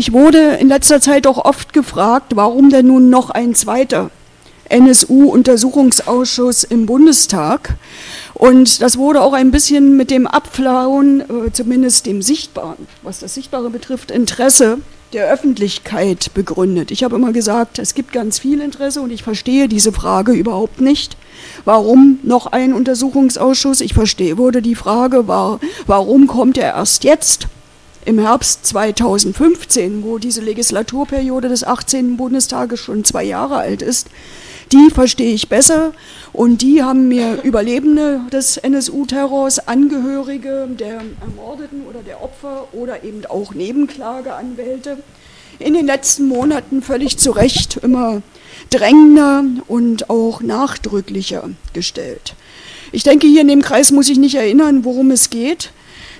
ich wurde in letzter Zeit auch oft gefragt, warum denn nun noch ein zweiter NSU-Untersuchungsausschuss im Bundestag. Und das wurde auch ein bisschen mit dem Abflauen, äh, zumindest dem Sichtbaren, was das Sichtbare betrifft, Interesse der Öffentlichkeit begründet. Ich habe immer gesagt, es gibt ganz viel Interesse und ich verstehe diese Frage überhaupt nicht. Warum noch ein Untersuchungsausschuss? Ich verstehe, wurde die Frage, war, warum kommt er erst jetzt? Im Herbst 2015, wo diese Legislaturperiode des 18. Bundestages schon zwei Jahre alt ist, die verstehe ich besser und die haben mir Überlebende des NSU-Terrors, Angehörige der Ermordeten oder der Opfer oder eben auch Nebenklageanwälte in den letzten Monaten völlig zu Recht immer drängender und auch nachdrücklicher gestellt. Ich denke, hier in dem Kreis muss ich nicht erinnern, worum es geht,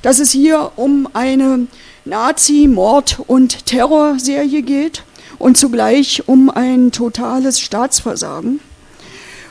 dass es hier um eine Nazi-Mord- und Terrorserie geht und zugleich um ein totales Staatsversagen.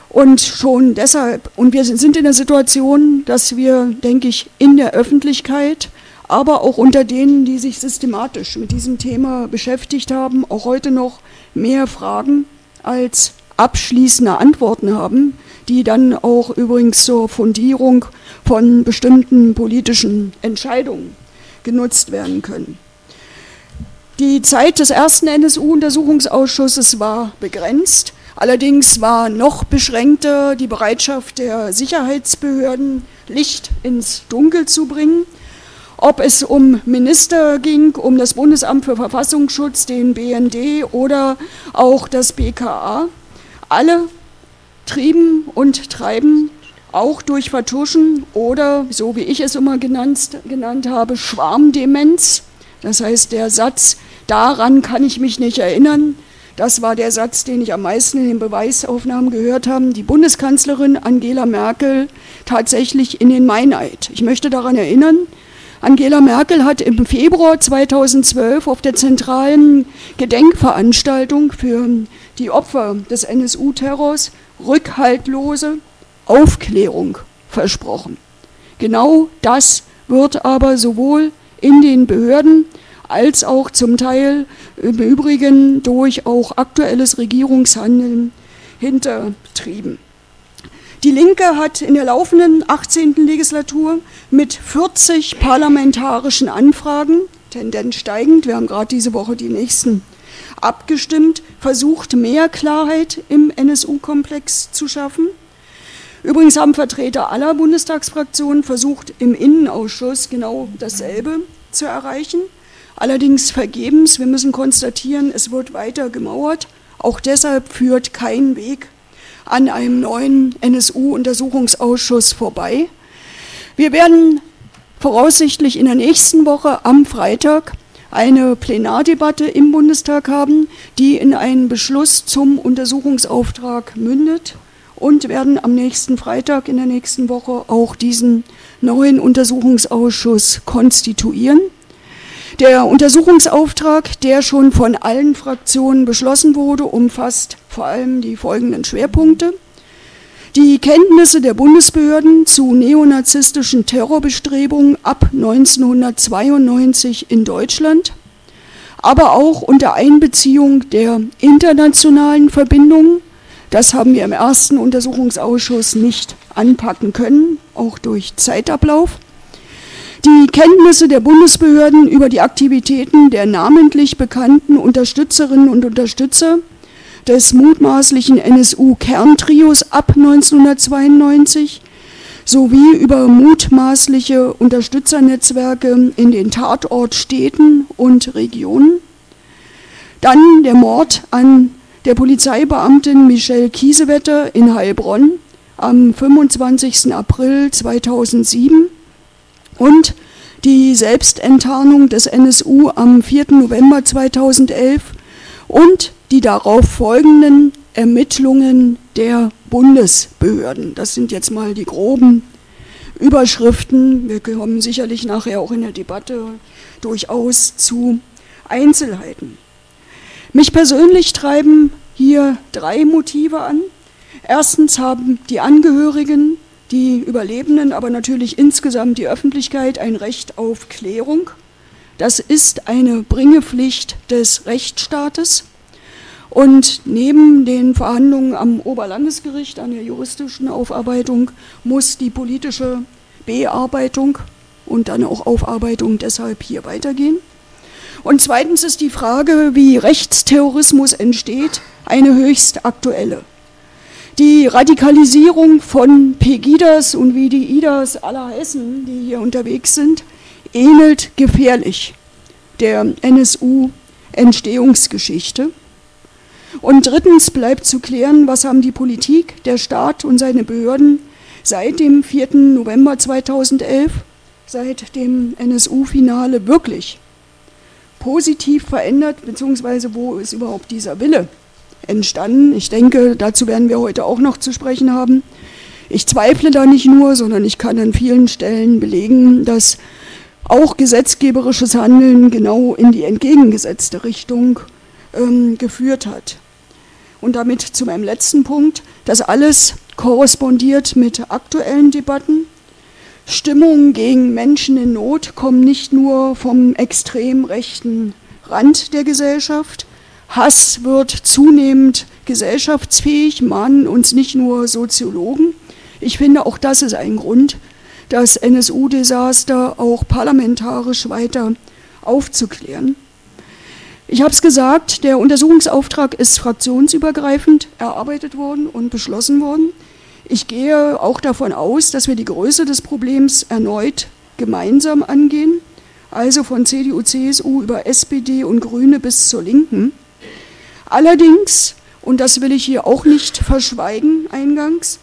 Und schon deshalb, und wir sind in der Situation, dass wir, denke ich, in der Öffentlichkeit, aber auch unter denen, die sich systematisch mit diesem Thema beschäftigt haben, auch heute noch mehr Fragen als abschließende Antworten haben, die dann auch übrigens zur Fundierung von bestimmten politischen Entscheidungen genutzt werden können. Die Zeit des ersten NSU-Untersuchungsausschusses war begrenzt. Allerdings war noch beschränkter die Bereitschaft der Sicherheitsbehörden, Licht ins Dunkel zu bringen. Ob es um Minister ging, um das Bundesamt für Verfassungsschutz, den BND oder auch das BKA. Alle trieben und treiben auch durch Vertuschen oder, so wie ich es immer genannt, genannt habe, Schwarmdemenz. Das heißt, der Satz, Daran kann ich mich nicht erinnern. Das war der Satz, den ich am meisten in den Beweisaufnahmen gehört habe. Die Bundeskanzlerin Angela Merkel tatsächlich in den Meineid. Ich möchte daran erinnern, Angela Merkel hat im Februar 2012 auf der zentralen Gedenkveranstaltung für die Opfer des NSU-Terrors rückhaltlose Aufklärung versprochen. Genau das wird aber sowohl in den Behörden als auch zum Teil im Übrigen durch auch aktuelles Regierungshandeln hintertrieben. Die Linke hat in der laufenden 18. Legislatur mit 40 parlamentarischen Anfragen, Tendenz steigend, wir haben gerade diese Woche die nächsten abgestimmt, versucht, mehr Klarheit im NSU-Komplex zu schaffen. Übrigens haben Vertreter aller Bundestagsfraktionen versucht, im Innenausschuss genau dasselbe zu erreichen allerdings vergebens. Wir müssen konstatieren, es wird weiter gemauert. Auch deshalb führt kein Weg an einem neuen NSU-Untersuchungsausschuss vorbei. Wir werden voraussichtlich in der nächsten Woche am Freitag eine Plenardebatte im Bundestag haben, die in einen Beschluss zum Untersuchungsauftrag mündet und werden am nächsten Freitag in der nächsten Woche auch diesen neuen Untersuchungsausschuss konstituieren. Der Untersuchungsauftrag, der schon von allen Fraktionen beschlossen wurde, umfasst vor allem die folgenden Schwerpunkte. Die Kenntnisse der Bundesbehörden zu neonazistischen Terrorbestrebungen ab 1992 in Deutschland, aber auch unter Einbeziehung der internationalen Verbindungen. Das haben wir im ersten Untersuchungsausschuss nicht anpacken können, auch durch Zeitablauf die Kenntnisse der Bundesbehörden über die Aktivitäten der namentlich bekannten Unterstützerinnen und Unterstützer des mutmaßlichen NSU-Kerntrios ab 1992 sowie über mutmaßliche Unterstützernetzwerke in den Tatortstädten und Regionen. Dann der Mord an der Polizeibeamtin Michelle Kiesewetter in Heilbronn am 25. April 2007 und die Selbstenttarnung des NSU am 4. November 2011 und die darauf folgenden Ermittlungen der Bundesbehörden. Das sind jetzt mal die groben Überschriften. Wir kommen sicherlich nachher auch in der Debatte durchaus zu Einzelheiten. Mich persönlich treiben hier drei Motive an. Erstens haben die Angehörigen die Überlebenden, aber natürlich insgesamt die Öffentlichkeit ein Recht auf Klärung. Das ist eine Bringepflicht des Rechtsstaates. Und neben den Verhandlungen am Oberlandesgericht, an der juristischen Aufarbeitung, muss die politische Bearbeitung und dann auch Aufarbeitung deshalb hier weitergehen. Und zweitens ist die Frage, wie Rechtsterrorismus entsteht, eine höchst aktuelle. Die Radikalisierung von Pegidas und wie die Idas aller Hessen, die hier unterwegs sind, ähnelt gefährlich der NSU-Entstehungsgeschichte. Und drittens bleibt zu klären, was haben die Politik, der Staat und seine Behörden seit dem 4. November 2011, seit dem NSU-Finale wirklich positiv verändert, beziehungsweise wo ist überhaupt dieser Wille entstanden. Ich denke, dazu werden wir heute auch noch zu sprechen haben. Ich zweifle da nicht nur, sondern ich kann an vielen Stellen belegen, dass auch gesetzgeberisches Handeln genau in die entgegengesetzte Richtung ähm, geführt hat. Und damit zu meinem letzten Punkt. Das alles korrespondiert mit aktuellen Debatten. Stimmungen gegen Menschen in Not kommen nicht nur vom extrem rechten Rand der Gesellschaft, Hass wird zunehmend gesellschaftsfähig, mahnen uns nicht nur Soziologen. Ich finde, auch das ist ein Grund, das NSU-Desaster auch parlamentarisch weiter aufzuklären. Ich habe es gesagt, der Untersuchungsauftrag ist fraktionsübergreifend erarbeitet worden und beschlossen worden. Ich gehe auch davon aus, dass wir die Größe des Problems erneut gemeinsam angehen, also von CDU, CSU über SPD und Grüne bis zur Linken. Allerdings, und das will ich hier auch nicht verschweigen eingangs,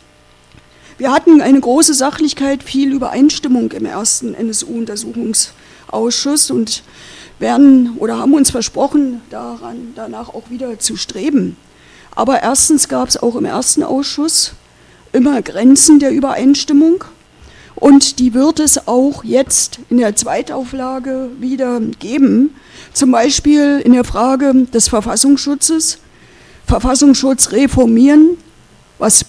wir hatten eine große Sachlichkeit, viel Übereinstimmung im ersten NSU-Untersuchungsausschuss und werden oder haben uns versprochen, daran danach auch wieder zu streben. Aber erstens gab es auch im ersten Ausschuss immer Grenzen der Übereinstimmung und die wird es auch jetzt in der Zweitauflage wieder geben. Zum Beispiel in der Frage des Verfassungsschutzes. Verfassungsschutz reformieren, was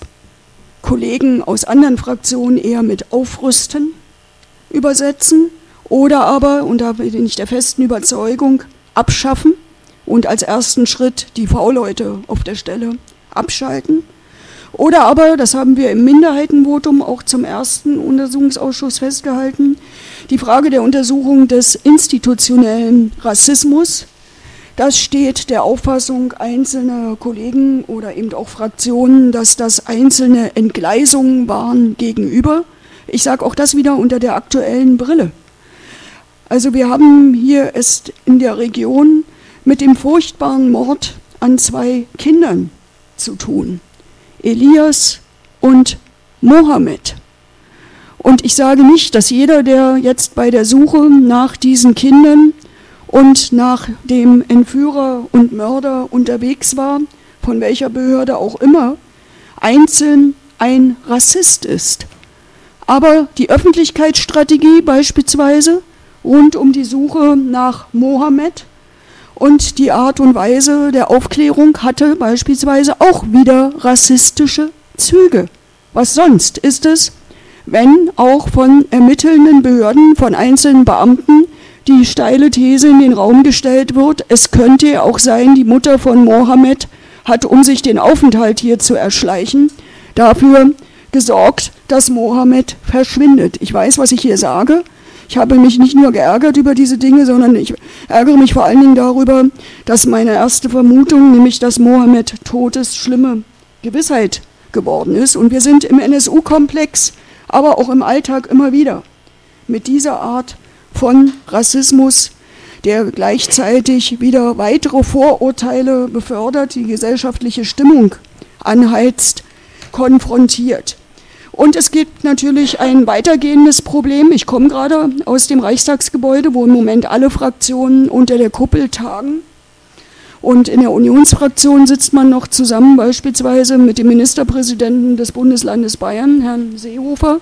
Kollegen aus anderen Fraktionen eher mit aufrüsten übersetzen. Oder aber, und da bin ich der festen Überzeugung, abschaffen und als ersten Schritt die V-Leute auf der Stelle abschalten. Oder aber, das haben wir im Minderheitenvotum auch zum ersten Untersuchungsausschuss festgehalten, die Frage der Untersuchung des institutionellen Rassismus. Das steht der Auffassung einzelner Kollegen oder eben auch Fraktionen, dass das einzelne Entgleisungen waren gegenüber. Ich sage auch das wieder unter der aktuellen Brille. Also wir haben hier es in der Region mit dem furchtbaren Mord an zwei Kindern zu tun. Elias und Mohammed. Und ich sage nicht, dass jeder, der jetzt bei der Suche nach diesen Kindern und nach dem Entführer und Mörder unterwegs war, von welcher Behörde auch immer, einzeln ein Rassist ist. Aber die Öffentlichkeitsstrategie beispielsweise rund um die Suche nach Mohammed und die Art und Weise der Aufklärung hatte beispielsweise auch wieder rassistische Züge. Was sonst ist es, wenn auch von ermittelnden Behörden, von einzelnen Beamten die steile These in den Raum gestellt wird, es könnte auch sein, die Mutter von Mohammed hat, um sich den Aufenthalt hier zu erschleichen, dafür gesorgt, dass Mohammed verschwindet. Ich weiß, was ich hier sage, ich habe mich nicht nur geärgert über diese Dinge, sondern ich ärgere mich vor allen Dingen darüber, dass meine erste Vermutung, nämlich dass Mohammed tot ist, schlimme Gewissheit geworden ist. Und wir sind im NSU-Komplex, aber auch im Alltag immer wieder mit dieser Art von Rassismus, der gleichzeitig wieder weitere Vorurteile befördert, die gesellschaftliche Stimmung anheizt, konfrontiert. Und es gibt natürlich ein weitergehendes Problem. Ich komme gerade aus dem Reichstagsgebäude, wo im Moment alle Fraktionen unter der Kuppel tagen. Und in der Unionsfraktion sitzt man noch zusammen, beispielsweise mit dem Ministerpräsidenten des Bundeslandes Bayern, Herrn Seehofer,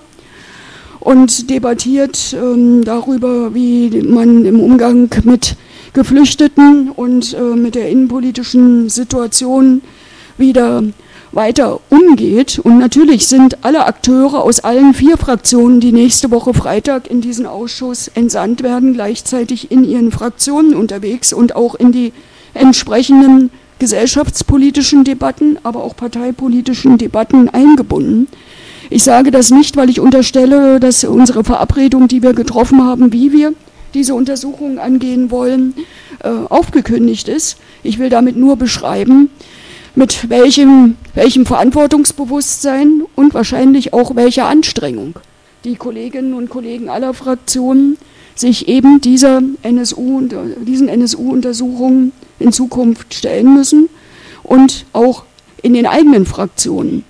und debattiert ähm, darüber, wie man im Umgang mit Geflüchteten und äh, mit der innenpolitischen Situation wieder weiter umgeht. Und natürlich sind alle Akteure aus allen vier Fraktionen, die nächste Woche Freitag in diesen Ausschuss entsandt werden, gleichzeitig in ihren Fraktionen unterwegs und auch in die entsprechenden gesellschaftspolitischen Debatten, aber auch parteipolitischen Debatten eingebunden. Ich sage das nicht, weil ich unterstelle, dass unsere Verabredung, die wir getroffen haben, wie wir diese Untersuchung angehen wollen, äh, aufgekündigt ist. Ich will damit nur beschreiben, mit welchem, welchem Verantwortungsbewusstsein und wahrscheinlich auch welcher Anstrengung die Kolleginnen und Kollegen aller Fraktionen sich eben dieser NSU, diesen NSU-Untersuchungen in Zukunft stellen müssen und auch in den eigenen Fraktionen.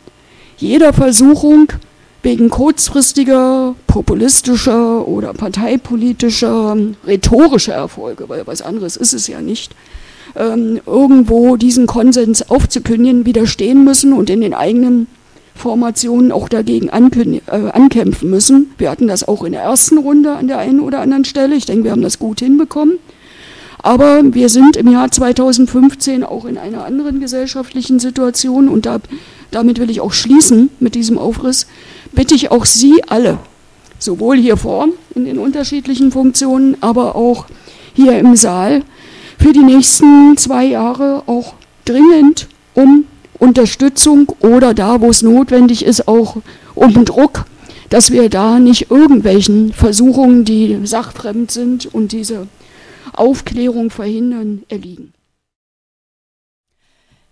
Jeder Versuchung, wegen kurzfristiger, populistischer oder parteipolitischer, rhetorischer Erfolge, weil was anderes ist es ja nicht, ähm, irgendwo diesen Konsens aufzukündigen, widerstehen müssen und in den eigenen Formationen auch dagegen äh, ankämpfen müssen. Wir hatten das auch in der ersten Runde an der einen oder anderen Stelle. Ich denke, wir haben das gut hinbekommen. Aber wir sind im Jahr 2015 auch in einer anderen gesellschaftlichen Situation und da, damit will ich auch schließen mit diesem Aufriss, bitte ich auch Sie alle, sowohl hier vor in den unterschiedlichen Funktionen, aber auch hier im Saal, für die nächsten zwei Jahre auch dringend um Unterstützung oder da, wo es notwendig ist, auch um Druck, dass wir da nicht irgendwelchen Versuchungen, die sachfremd sind und diese Aufklärung verhindern, erliegen.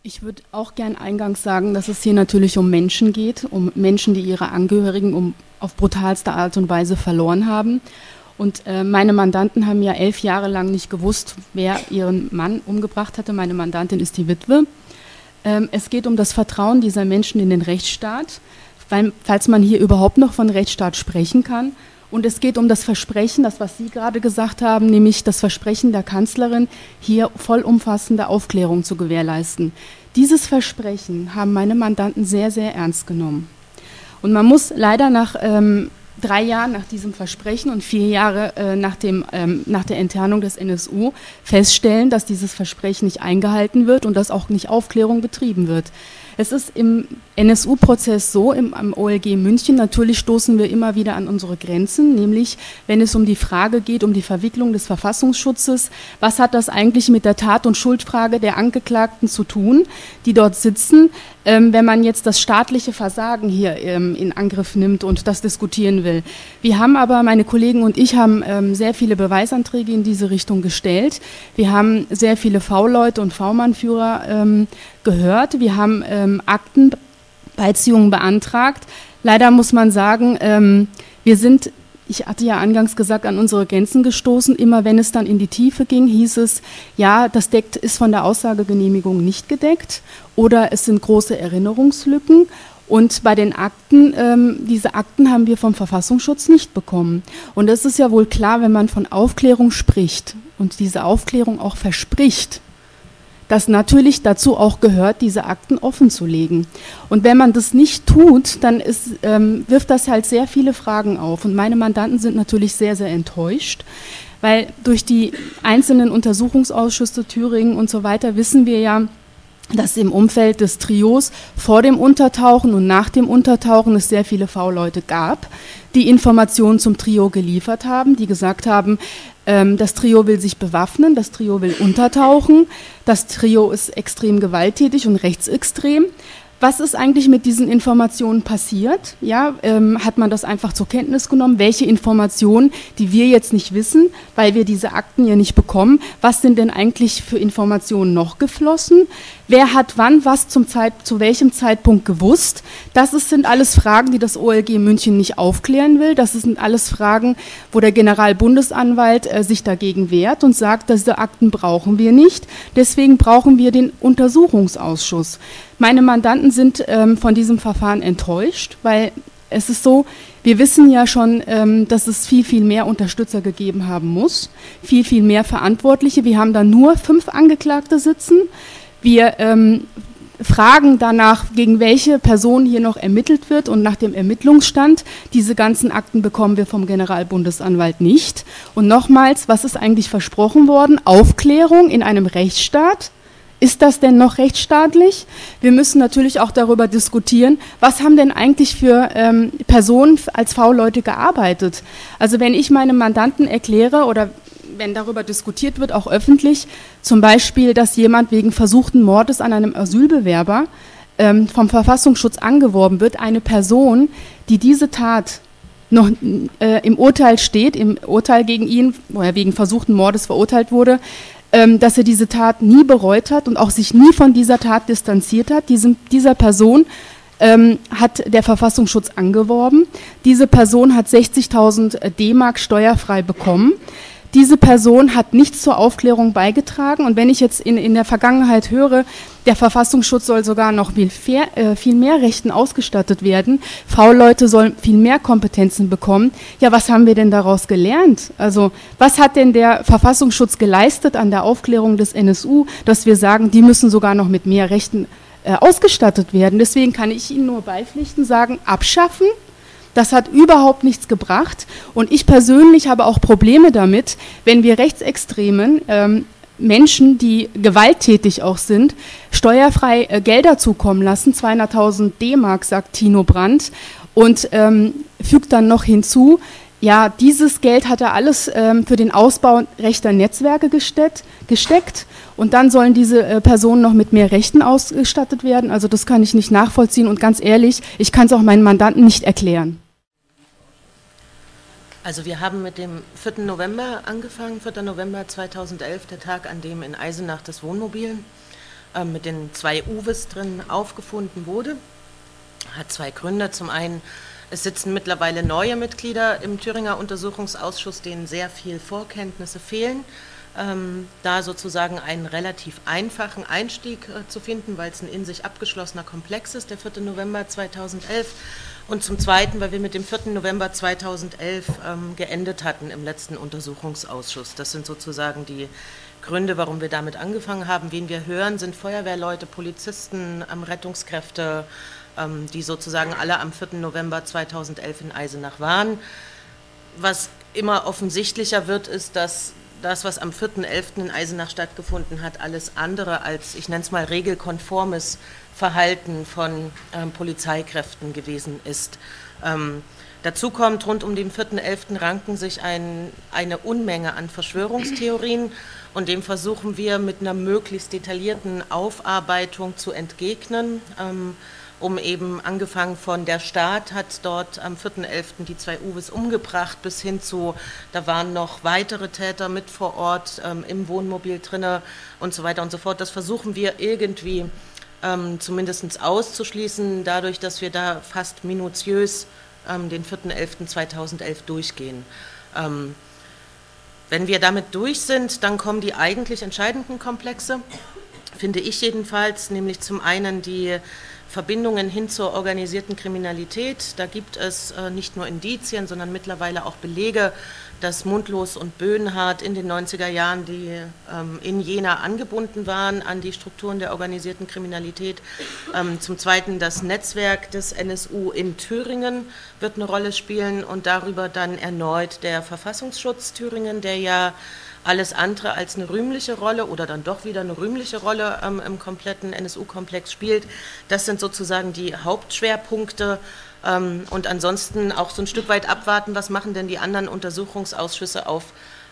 Ich würde auch gern eingangs sagen, dass es hier natürlich um Menschen geht, um Menschen, die ihre Angehörigen um, auf brutalste Art und Weise verloren haben. Und äh, meine Mandanten haben ja elf Jahre lang nicht gewusst, wer ihren Mann umgebracht hatte. Meine Mandantin ist die Witwe. Ähm, es geht um das Vertrauen dieser Menschen in den Rechtsstaat, weil, falls man hier überhaupt noch von Rechtsstaat sprechen kann. Und es geht um das Versprechen, das, was Sie gerade gesagt haben, nämlich das Versprechen der Kanzlerin, hier vollumfassende Aufklärung zu gewährleisten. Dieses Versprechen haben meine Mandanten sehr, sehr ernst genommen. Und man muss leider nach ähm, drei Jahren nach diesem Versprechen und vier Jahre äh, nach, dem, ähm, nach der Enternung des NSU feststellen, dass dieses Versprechen nicht eingehalten wird und dass auch nicht Aufklärung betrieben wird. Es ist im NSU-Prozess so, im, am OLG München, natürlich stoßen wir immer wieder an unsere Grenzen, nämlich wenn es um die Frage geht, um die Verwicklung des Verfassungsschutzes, was hat das eigentlich mit der Tat- und Schuldfrage der Angeklagten zu tun, die dort sitzen, ähm, wenn man jetzt das staatliche Versagen hier ähm, in Angriff nimmt und das diskutieren will. Wir haben aber, meine Kollegen und ich haben ähm, sehr viele Beweisanträge in diese Richtung gestellt. Wir haben sehr viele V-Leute und V-Mann-Führer ähm, gehört. Wir haben ähm, Aktenbeiziehungen beantragt. Leider muss man sagen, ähm, wir sind ich hatte ja angangs gesagt, an unsere Grenzen gestoßen. Immer wenn es dann in die Tiefe ging, hieß es, ja, das deckt, ist von der Aussagegenehmigung nicht gedeckt oder es sind große Erinnerungslücken. Und bei den Akten, ähm, diese Akten haben wir vom Verfassungsschutz nicht bekommen. Und es ist ja wohl klar, wenn man von Aufklärung spricht und diese Aufklärung auch verspricht, dass natürlich dazu auch gehört, diese Akten offen zu legen. Und wenn man das nicht tut, dann ist, ähm, wirft das halt sehr viele Fragen auf. Und meine Mandanten sind natürlich sehr, sehr enttäuscht, weil durch die einzelnen Untersuchungsausschüsse Thüringen und so weiter wissen wir ja, dass im Umfeld des Trios vor dem Untertauchen und nach dem Untertauchen es sehr viele V-Leute gab, die Informationen zum Trio geliefert haben, die gesagt haben, ähm, das Trio will sich bewaffnen, das Trio will untertauchen, das Trio ist extrem gewalttätig und rechtsextrem. Was ist eigentlich mit diesen Informationen passiert? Ja, ähm, hat man das einfach zur Kenntnis genommen? Welche Informationen, die wir jetzt nicht wissen, weil wir diese Akten ja nicht bekommen, was sind denn eigentlich für Informationen noch geflossen? Wer hat wann was zum Zeit, zu welchem Zeitpunkt gewusst? Das ist, sind alles Fragen, die das OLG München nicht aufklären will. Das sind alles Fragen, wo der Generalbundesanwalt äh, sich dagegen wehrt und sagt, diese Akten brauchen wir nicht. Deswegen brauchen wir den Untersuchungsausschuss. Meine Mandanten sind ähm, von diesem Verfahren enttäuscht, weil es ist so, wir wissen ja schon, ähm, dass es viel, viel mehr Unterstützer gegeben haben muss, viel, viel mehr Verantwortliche. Wir haben da nur fünf Angeklagte sitzen. Wir ähm, fragen danach, gegen welche Person hier noch ermittelt wird und nach dem Ermittlungsstand. Diese ganzen Akten bekommen wir vom Generalbundesanwalt nicht. Und nochmals, was ist eigentlich versprochen worden? Aufklärung in einem Rechtsstaat Ist das denn noch rechtsstaatlich? Wir müssen natürlich auch darüber diskutieren, was haben denn eigentlich für ähm, Personen als V-Leute gearbeitet? Also wenn ich meinem Mandanten erkläre oder wenn darüber diskutiert wird, auch öffentlich, zum Beispiel, dass jemand wegen versuchten Mordes an einem Asylbewerber ähm, vom Verfassungsschutz angeworben wird, eine Person, die diese Tat noch äh, im Urteil steht, im Urteil gegen ihn, wo er wegen versuchten Mordes verurteilt wurde, ähm, dass er diese Tat nie bereut hat und auch sich nie von dieser Tat distanziert hat. Diesem, dieser Person ähm, hat der Verfassungsschutz angeworben. Diese Person hat 60.000 D-Mark steuerfrei bekommen diese Person hat nichts zur Aufklärung beigetragen. Und wenn ich jetzt in, in der Vergangenheit höre, der Verfassungsschutz soll sogar noch viel, fair, äh, viel mehr Rechten ausgestattet werden, V-Leute sollen viel mehr Kompetenzen bekommen. Ja, was haben wir denn daraus gelernt? Also was hat denn der Verfassungsschutz geleistet an der Aufklärung des NSU, dass wir sagen, die müssen sogar noch mit mehr Rechten äh, ausgestattet werden? Deswegen kann ich Ihnen nur beipflichten, sagen, abschaffen das hat überhaupt nichts gebracht. Und ich persönlich habe auch Probleme damit, wenn wir Rechtsextremen ähm, Menschen, die gewalttätig auch sind, steuerfrei äh, Gelder zukommen lassen, 200.000 D-Mark, sagt Tino Brandt, und ähm, fügt dann noch hinzu, ja, dieses Geld hat er alles ähm, für den Ausbau rechter Netzwerke gesteckt, gesteckt und dann sollen diese äh, Personen noch mit mehr Rechten ausgestattet werden. Also das kann ich nicht nachvollziehen und ganz ehrlich, ich kann es auch meinen Mandanten nicht erklären. Also wir haben mit dem 4. November angefangen, 4. November 2011, der Tag, an dem in Eisenach das Wohnmobil äh, mit den zwei Uwes drin aufgefunden wurde. Hat zwei Gründe. Zum einen, es sitzen mittlerweile neue Mitglieder im Thüringer Untersuchungsausschuss, denen sehr viel Vorkenntnisse fehlen. Ähm, da sozusagen einen relativ einfachen Einstieg äh, zu finden, weil es ein in sich abgeschlossener Komplex ist, der 4. November 2011 und zum Zweiten, weil wir mit dem 4. November 2011 ähm, geendet hatten im letzten Untersuchungsausschuss. Das sind sozusagen die Gründe, warum wir damit angefangen haben. Wen wir hören, sind Feuerwehrleute, Polizisten, ähm, Rettungskräfte, ähm, die sozusagen alle am 4. November 2011 in Eisenach waren. Was immer offensichtlicher wird, ist, dass das, was am 4.11. in Eisenach stattgefunden hat, alles andere als, ich nenne es mal, regelkonformes Verhalten von ähm, Polizeikräften gewesen ist. Ähm, dazu kommt, rund um den 4.11. ranken sich ein, eine Unmenge an Verschwörungstheorien und dem versuchen wir mit einer möglichst detaillierten Aufarbeitung zu entgegnen. Ähm, um eben angefangen von der Staat hat dort am 4.11. die zwei Uwes umgebracht, bis hin zu, da waren noch weitere Täter mit vor Ort ähm, im Wohnmobil drinne und so weiter und so fort. Das versuchen wir irgendwie ähm, zumindest auszuschließen, dadurch, dass wir da fast minutiös ähm, den 4.11.2011 durchgehen. Ähm, wenn wir damit durch sind, dann kommen die eigentlich entscheidenden Komplexe, finde ich jedenfalls, nämlich zum einen die Verbindungen hin zur organisierten Kriminalität. Da gibt es äh, nicht nur Indizien, sondern mittlerweile auch Belege, dass Mundlos und Böhnhardt in den 90er Jahren, die ähm, in Jena angebunden waren an die Strukturen der organisierten Kriminalität. Ähm, zum Zweiten das Netzwerk des NSU in Thüringen wird eine Rolle spielen und darüber dann erneut der Verfassungsschutz Thüringen, der ja alles andere als eine rühmliche Rolle oder dann doch wieder eine rühmliche Rolle ähm, im kompletten NSU-Komplex spielt. Das sind sozusagen die Hauptschwerpunkte und ansonsten auch so ein Stück weit abwarten, was machen denn die anderen Untersuchungsausschüsse auf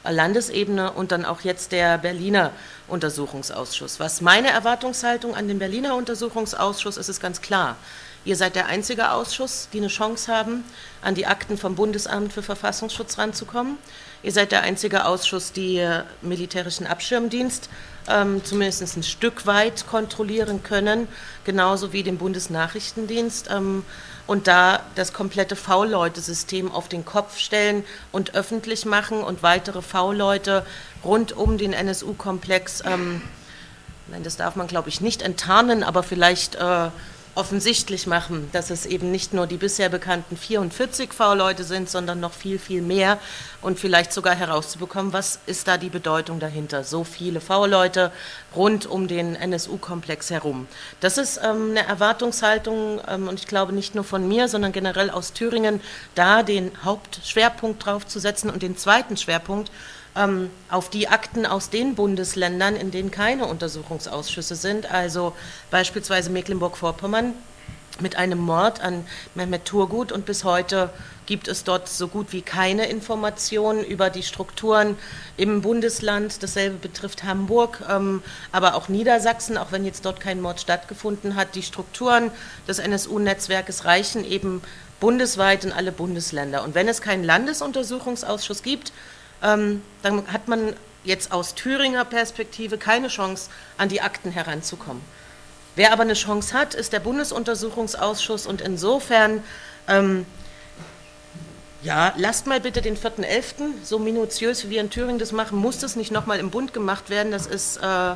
Landesebene und dann auch jetzt der Berliner Untersuchungsausschuss. Was meine Erwartungshaltung an den Berliner Untersuchungsausschuss ist, ist ganz klar. Ihr seid der einzige Ausschuss, die eine Chance haben, an die Akten vom Bundesamt für Verfassungsschutz ranzukommen. Ihr seid der einzige Ausschuss, die militärischen Abschirmdienst ähm, zumindest ein Stück weit kontrollieren können, genauso wie den Bundesnachrichtendienst. Ähm, und da das komplette V-Leute-System auf den Kopf stellen und öffentlich machen und weitere V-Leute rund um den NSU-Komplex, ähm, nein, das darf man glaube ich nicht enttarnen, aber vielleicht äh, offensichtlich machen, dass es eben nicht nur die bisher bekannten 44 V-Leute sind, sondern noch viel, viel mehr und vielleicht sogar herauszubekommen, was ist da die Bedeutung dahinter. So viele V-Leute rund um den NSU-Komplex herum. Das ist ähm, eine Erwartungshaltung ähm, und ich glaube nicht nur von mir, sondern generell aus Thüringen, da den Hauptschwerpunkt drauf zu setzen und den zweiten Schwerpunkt ähm, auf die Akten aus den Bundesländern, in denen keine Untersuchungsausschüsse sind, also beispielsweise Mecklenburg-Vorpommern mit einem Mord an Mehmet Turgut und bis heute gibt es dort so gut wie keine Informationen über die Strukturen im Bundesland. Dasselbe betrifft Hamburg, ähm, aber auch Niedersachsen, auch wenn jetzt dort kein Mord stattgefunden hat. Die Strukturen des NSU-Netzwerkes reichen eben bundesweit in alle Bundesländer. Und wenn es keinen Landesuntersuchungsausschuss gibt, ähm, dann hat man jetzt aus Thüringer Perspektive keine Chance, an die Akten heranzukommen. Wer aber eine Chance hat, ist der Bundesuntersuchungsausschuss und insofern, ähm, ja, lasst mal bitte den 4.11., so minutiös wie wir in Thüringen das machen, muss das nicht nochmal im Bund gemacht werden, das ist äh,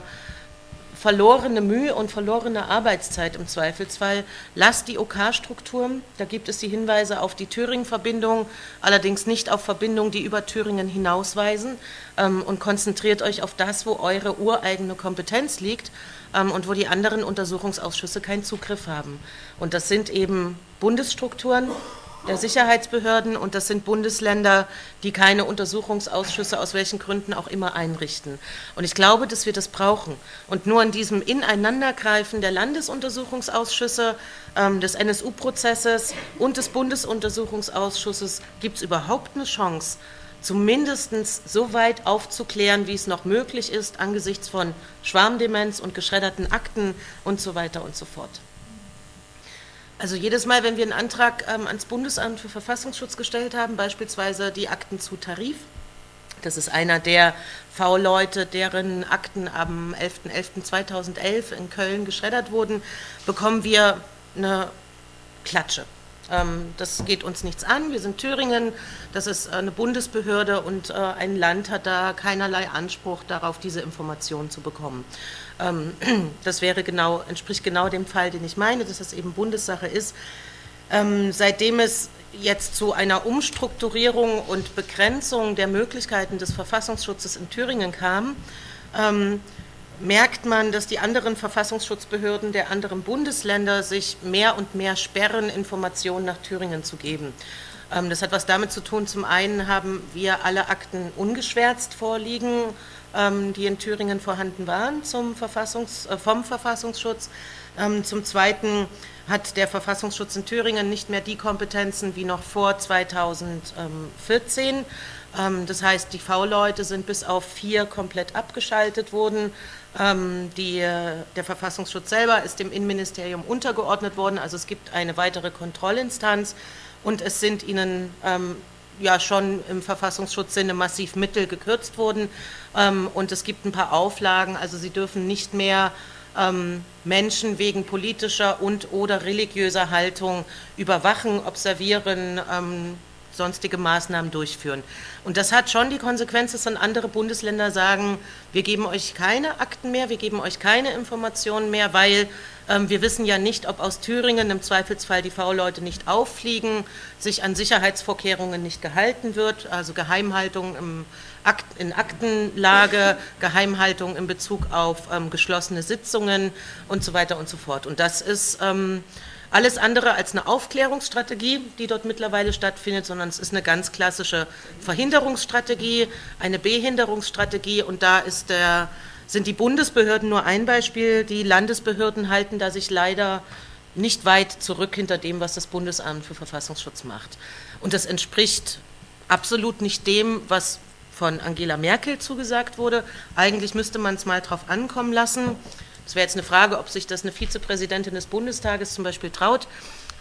verlorene Mühe und verlorene Arbeitszeit im Zweifelsfall. Lasst die OK-Strukturen, da gibt es die Hinweise auf die Thüringen-Verbindung, allerdings nicht auf Verbindungen, die über Thüringen hinausweisen ähm, und konzentriert euch auf das, wo eure ureigene Kompetenz liegt ähm, und wo die anderen Untersuchungsausschüsse keinen Zugriff haben. Und das sind eben Bundesstrukturen der Sicherheitsbehörden und das sind Bundesländer, die keine Untersuchungsausschüsse aus welchen Gründen auch immer einrichten. Und ich glaube, dass wir das brauchen. Und nur in diesem Ineinandergreifen der Landesuntersuchungsausschüsse, ähm, des NSU-Prozesses und des Bundesuntersuchungsausschusses gibt es überhaupt eine Chance, zumindest so weit aufzuklären, wie es noch möglich ist, angesichts von Schwarmdemenz und geschredderten Akten und so weiter und so fort. Also jedes Mal, wenn wir einen Antrag ähm, ans Bundesamt für Verfassungsschutz gestellt haben, beispielsweise die Akten zu Tarif, das ist einer der V-Leute, deren Akten am 11.11.2011 in Köln geschreddert wurden, bekommen wir eine Klatsche. Ähm, das geht uns nichts an. Wir sind Thüringen, das ist eine Bundesbehörde und äh, ein Land hat da keinerlei Anspruch darauf, diese Informationen zu bekommen. Ähm, das wäre genau, entspricht genau dem Fall, den ich meine, dass das eben Bundessache ist. Ähm, seitdem es jetzt zu einer Umstrukturierung und Begrenzung der Möglichkeiten des Verfassungsschutzes in Thüringen kam, merkt man, dass die anderen Verfassungsschutzbehörden der anderen Bundesländer sich mehr und mehr sperren, Informationen nach Thüringen zu geben. Ähm, das hat was damit zu tun, zum einen haben wir alle Akten ungeschwärzt vorliegen, ähm, die in Thüringen vorhanden waren zum Verfassungs-, äh, vom Verfassungsschutz. Ähm, zum Zweiten hat der Verfassungsschutz in Thüringen nicht mehr die Kompetenzen wie noch vor 2014. Das heißt, die V-Leute sind bis auf vier komplett abgeschaltet worden. Die, der Verfassungsschutz selber ist dem Innenministerium untergeordnet worden, also es gibt eine weitere Kontrollinstanz und es sind ihnen ähm, ja schon im Verfassungsschutzsinne massiv Mittel gekürzt worden ähm, und es gibt ein paar Auflagen, also sie dürfen nicht mehr ähm, Menschen wegen politischer und oder religiöser Haltung überwachen, observieren, ähm, sonstige Maßnahmen durchführen. Und das hat schon die Konsequenz, dass dann andere Bundesländer sagen, wir geben euch keine Akten mehr, wir geben euch keine Informationen mehr, weil wir wissen ja nicht, ob aus Thüringen im Zweifelsfall die V-Leute nicht auffliegen, sich an Sicherheitsvorkehrungen nicht gehalten wird, also Geheimhaltung im Akt, in Aktenlage, Geheimhaltung in Bezug auf ähm, geschlossene Sitzungen und so weiter und so fort. Und das ist ähm, alles andere als eine Aufklärungsstrategie, die dort mittlerweile stattfindet, sondern es ist eine ganz klassische Verhinderungsstrategie, eine Behinderungsstrategie und da ist der, sind die Bundesbehörden nur ein Beispiel. Die Landesbehörden halten da sich leider nicht weit zurück hinter dem, was das Bundesamt für Verfassungsschutz macht. Und das entspricht absolut nicht dem, was von Angela Merkel zugesagt wurde. Eigentlich müsste man es mal drauf ankommen lassen. Es wäre jetzt eine Frage, ob sich das eine Vizepräsidentin des Bundestages zum Beispiel traut.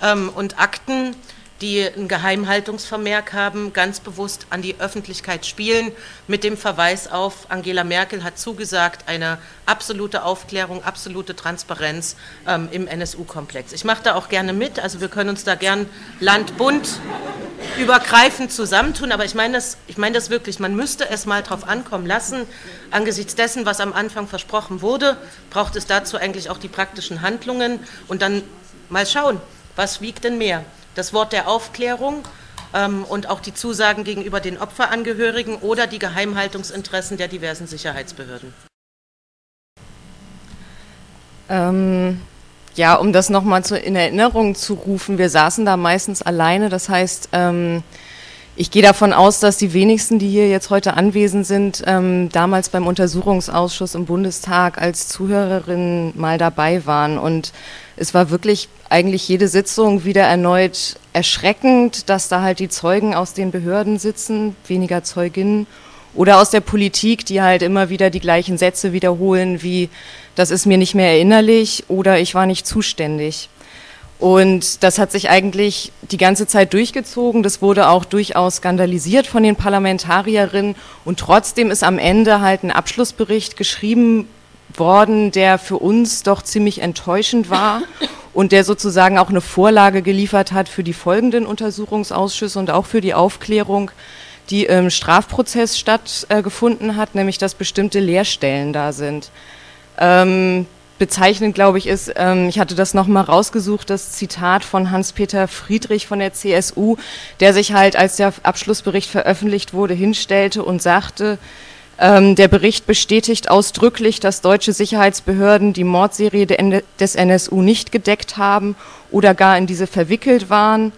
Ähm, und Akten, die ein Geheimhaltungsvermerk haben, ganz bewusst an die Öffentlichkeit spielen, mit dem Verweis auf, Angela Merkel hat zugesagt, eine absolute Aufklärung, absolute Transparenz ähm, im NSU-Komplex. Ich mache da auch gerne mit, also wir können uns da gern Land, Bund übergreifend zusammentun, aber ich meine das, ich meine das wirklich, man müsste es mal drauf ankommen lassen. Angesichts dessen, was am Anfang versprochen wurde, braucht es dazu eigentlich auch die praktischen Handlungen und dann mal schauen, was wiegt denn mehr? Das Wort der Aufklärung ähm, und auch die Zusagen gegenüber den Opferangehörigen oder die Geheimhaltungsinteressen der diversen Sicherheitsbehörden. Ähm, ja, um das nochmal in Erinnerung zu rufen, wir saßen da meistens alleine, das heißt, ähm, Ich gehe davon aus, dass die wenigsten, die hier jetzt heute anwesend sind, ähm, damals beim Untersuchungsausschuss im Bundestag als Zuhörerinnen mal dabei waren. Und es war wirklich eigentlich jede Sitzung wieder erneut erschreckend, dass da halt die Zeugen aus den Behörden sitzen, weniger Zeuginnen, oder aus der Politik, die halt immer wieder die gleichen Sätze wiederholen, wie das ist mir nicht mehr erinnerlich oder ich war nicht zuständig. Und das hat sich eigentlich die ganze Zeit durchgezogen. Das wurde auch durchaus skandalisiert von den Parlamentarierinnen. Und trotzdem ist am Ende halt ein Abschlussbericht geschrieben worden, der für uns doch ziemlich enttäuschend war und der sozusagen auch eine Vorlage geliefert hat für die folgenden Untersuchungsausschüsse und auch für die Aufklärung, die im Strafprozess stattgefunden hat, nämlich dass bestimmte Leerstellen da sind. Ähm, bezeichnend, glaube ich, ist, ähm, ich hatte das nochmal rausgesucht, das Zitat von Hans-Peter Friedrich von der CSU, der sich halt, als der Abschlussbericht veröffentlicht wurde, hinstellte und sagte, ähm, der Bericht bestätigt ausdrücklich, dass deutsche Sicherheitsbehörden die Mordserie des NSU nicht gedeckt haben oder gar in diese verwickelt waren.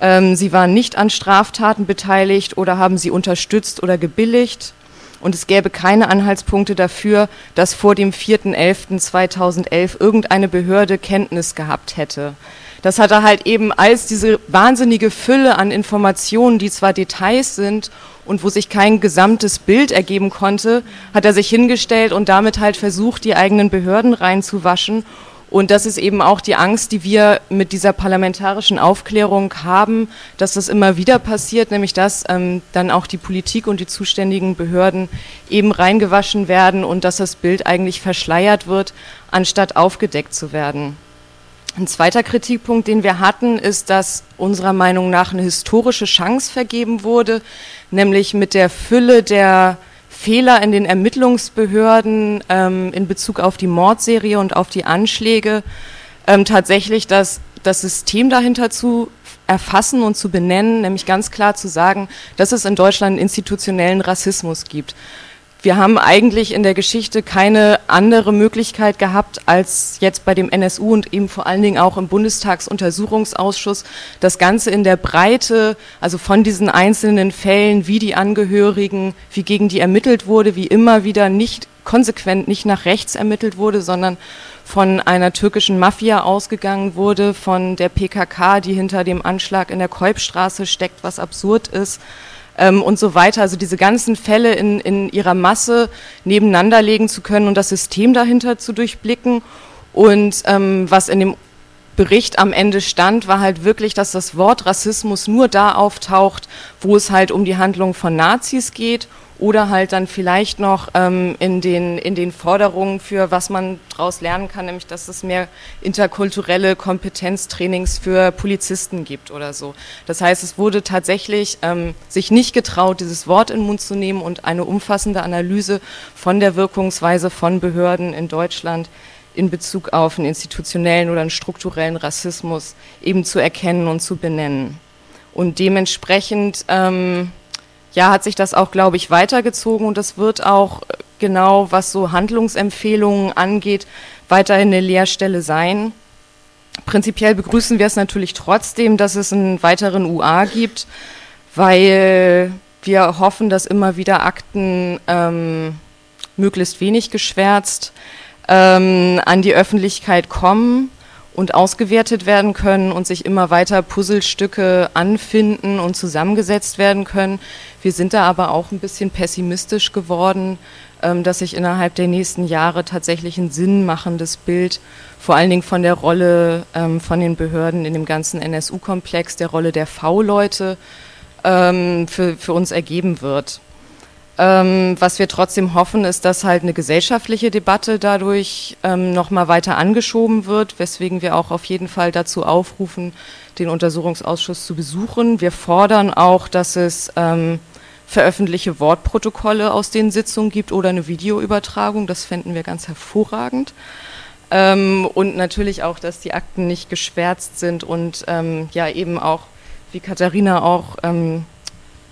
Ähm, sie waren nicht an Straftaten beteiligt oder haben sie unterstützt oder gebilligt und es gäbe keine Anhaltspunkte dafür, dass vor dem 4.11.2011 irgendeine Behörde Kenntnis gehabt hätte. Das hat er halt eben als diese wahnsinnige Fülle an Informationen, die zwar Details sind und wo sich kein gesamtes Bild ergeben konnte, hat er sich hingestellt und damit halt versucht, die eigenen Behörden reinzuwaschen und das ist eben auch die Angst, die wir mit dieser parlamentarischen Aufklärung haben, dass das immer wieder passiert, nämlich dass ähm, dann auch die Politik und die zuständigen Behörden eben reingewaschen werden und dass das Bild eigentlich verschleiert wird, anstatt aufgedeckt zu werden. Ein zweiter Kritikpunkt, den wir hatten, ist, dass unserer Meinung nach eine historische Chance vergeben wurde, nämlich mit der Fülle der Fehler in den Ermittlungsbehörden ähm, in Bezug auf die Mordserie und auf die Anschläge ähm, tatsächlich das, das System dahinter zu erfassen und zu benennen, nämlich ganz klar zu sagen, dass es in Deutschland institutionellen Rassismus gibt wir haben eigentlich in der Geschichte keine andere Möglichkeit gehabt, als jetzt bei dem NSU und eben vor allen Dingen auch im Bundestagsuntersuchungsausschuss das Ganze in der Breite, also von diesen einzelnen Fällen, wie die Angehörigen, wie gegen die ermittelt wurde, wie immer wieder nicht konsequent nicht nach rechts ermittelt wurde, sondern von einer türkischen Mafia ausgegangen wurde, von der PKK, die hinter dem Anschlag in der Kolbstraße steckt, was absurd ist ähm, und so weiter. Also diese ganzen Fälle in, in ihrer Masse nebeneinander legen zu können und das System dahinter zu durchblicken. Und ähm, was in dem Bericht am Ende stand, war halt wirklich, dass das Wort Rassismus nur da auftaucht, wo es halt um die Handlung von Nazis geht oder halt dann vielleicht noch ähm, in, den, in den Forderungen für, was man daraus lernen kann, nämlich dass es mehr interkulturelle Kompetenztrainings für Polizisten gibt oder so. Das heißt, es wurde tatsächlich ähm, sich nicht getraut, dieses Wort in den Mund zu nehmen und eine umfassende Analyse von der Wirkungsweise von Behörden in Deutschland in Bezug auf einen institutionellen oder einen strukturellen Rassismus eben zu erkennen und zu benennen. Und dementsprechend ähm, ja, hat sich das auch, glaube ich, weitergezogen und das wird auch äh, genau, was so Handlungsempfehlungen angeht, weiterhin eine Lehrstelle sein. Prinzipiell begrüßen wir es natürlich trotzdem, dass es einen weiteren UA gibt, weil wir hoffen, dass immer wieder Akten ähm, möglichst wenig geschwärzt ähm, an die Öffentlichkeit kommen und ausgewertet werden können und sich immer weiter Puzzlestücke anfinden und zusammengesetzt werden können. Wir sind da aber auch ein bisschen pessimistisch geworden, ähm, dass sich innerhalb der nächsten Jahre tatsächlich ein sinnmachendes Bild, vor allen Dingen von der Rolle ähm, von den Behörden in dem ganzen NSU-Komplex, der Rolle der V-Leute, ähm, für, für uns ergeben wird. Ähm, was wir trotzdem hoffen, ist, dass halt eine gesellschaftliche Debatte dadurch ähm, nochmal weiter angeschoben wird, weswegen wir auch auf jeden Fall dazu aufrufen, den Untersuchungsausschuss zu besuchen. Wir fordern auch, dass es ähm, veröffentlichte Wortprotokolle aus den Sitzungen gibt oder eine Videoübertragung. Das fänden wir ganz hervorragend. Ähm, und natürlich auch, dass die Akten nicht geschwärzt sind und ähm, ja eben auch, wie Katharina auch ähm,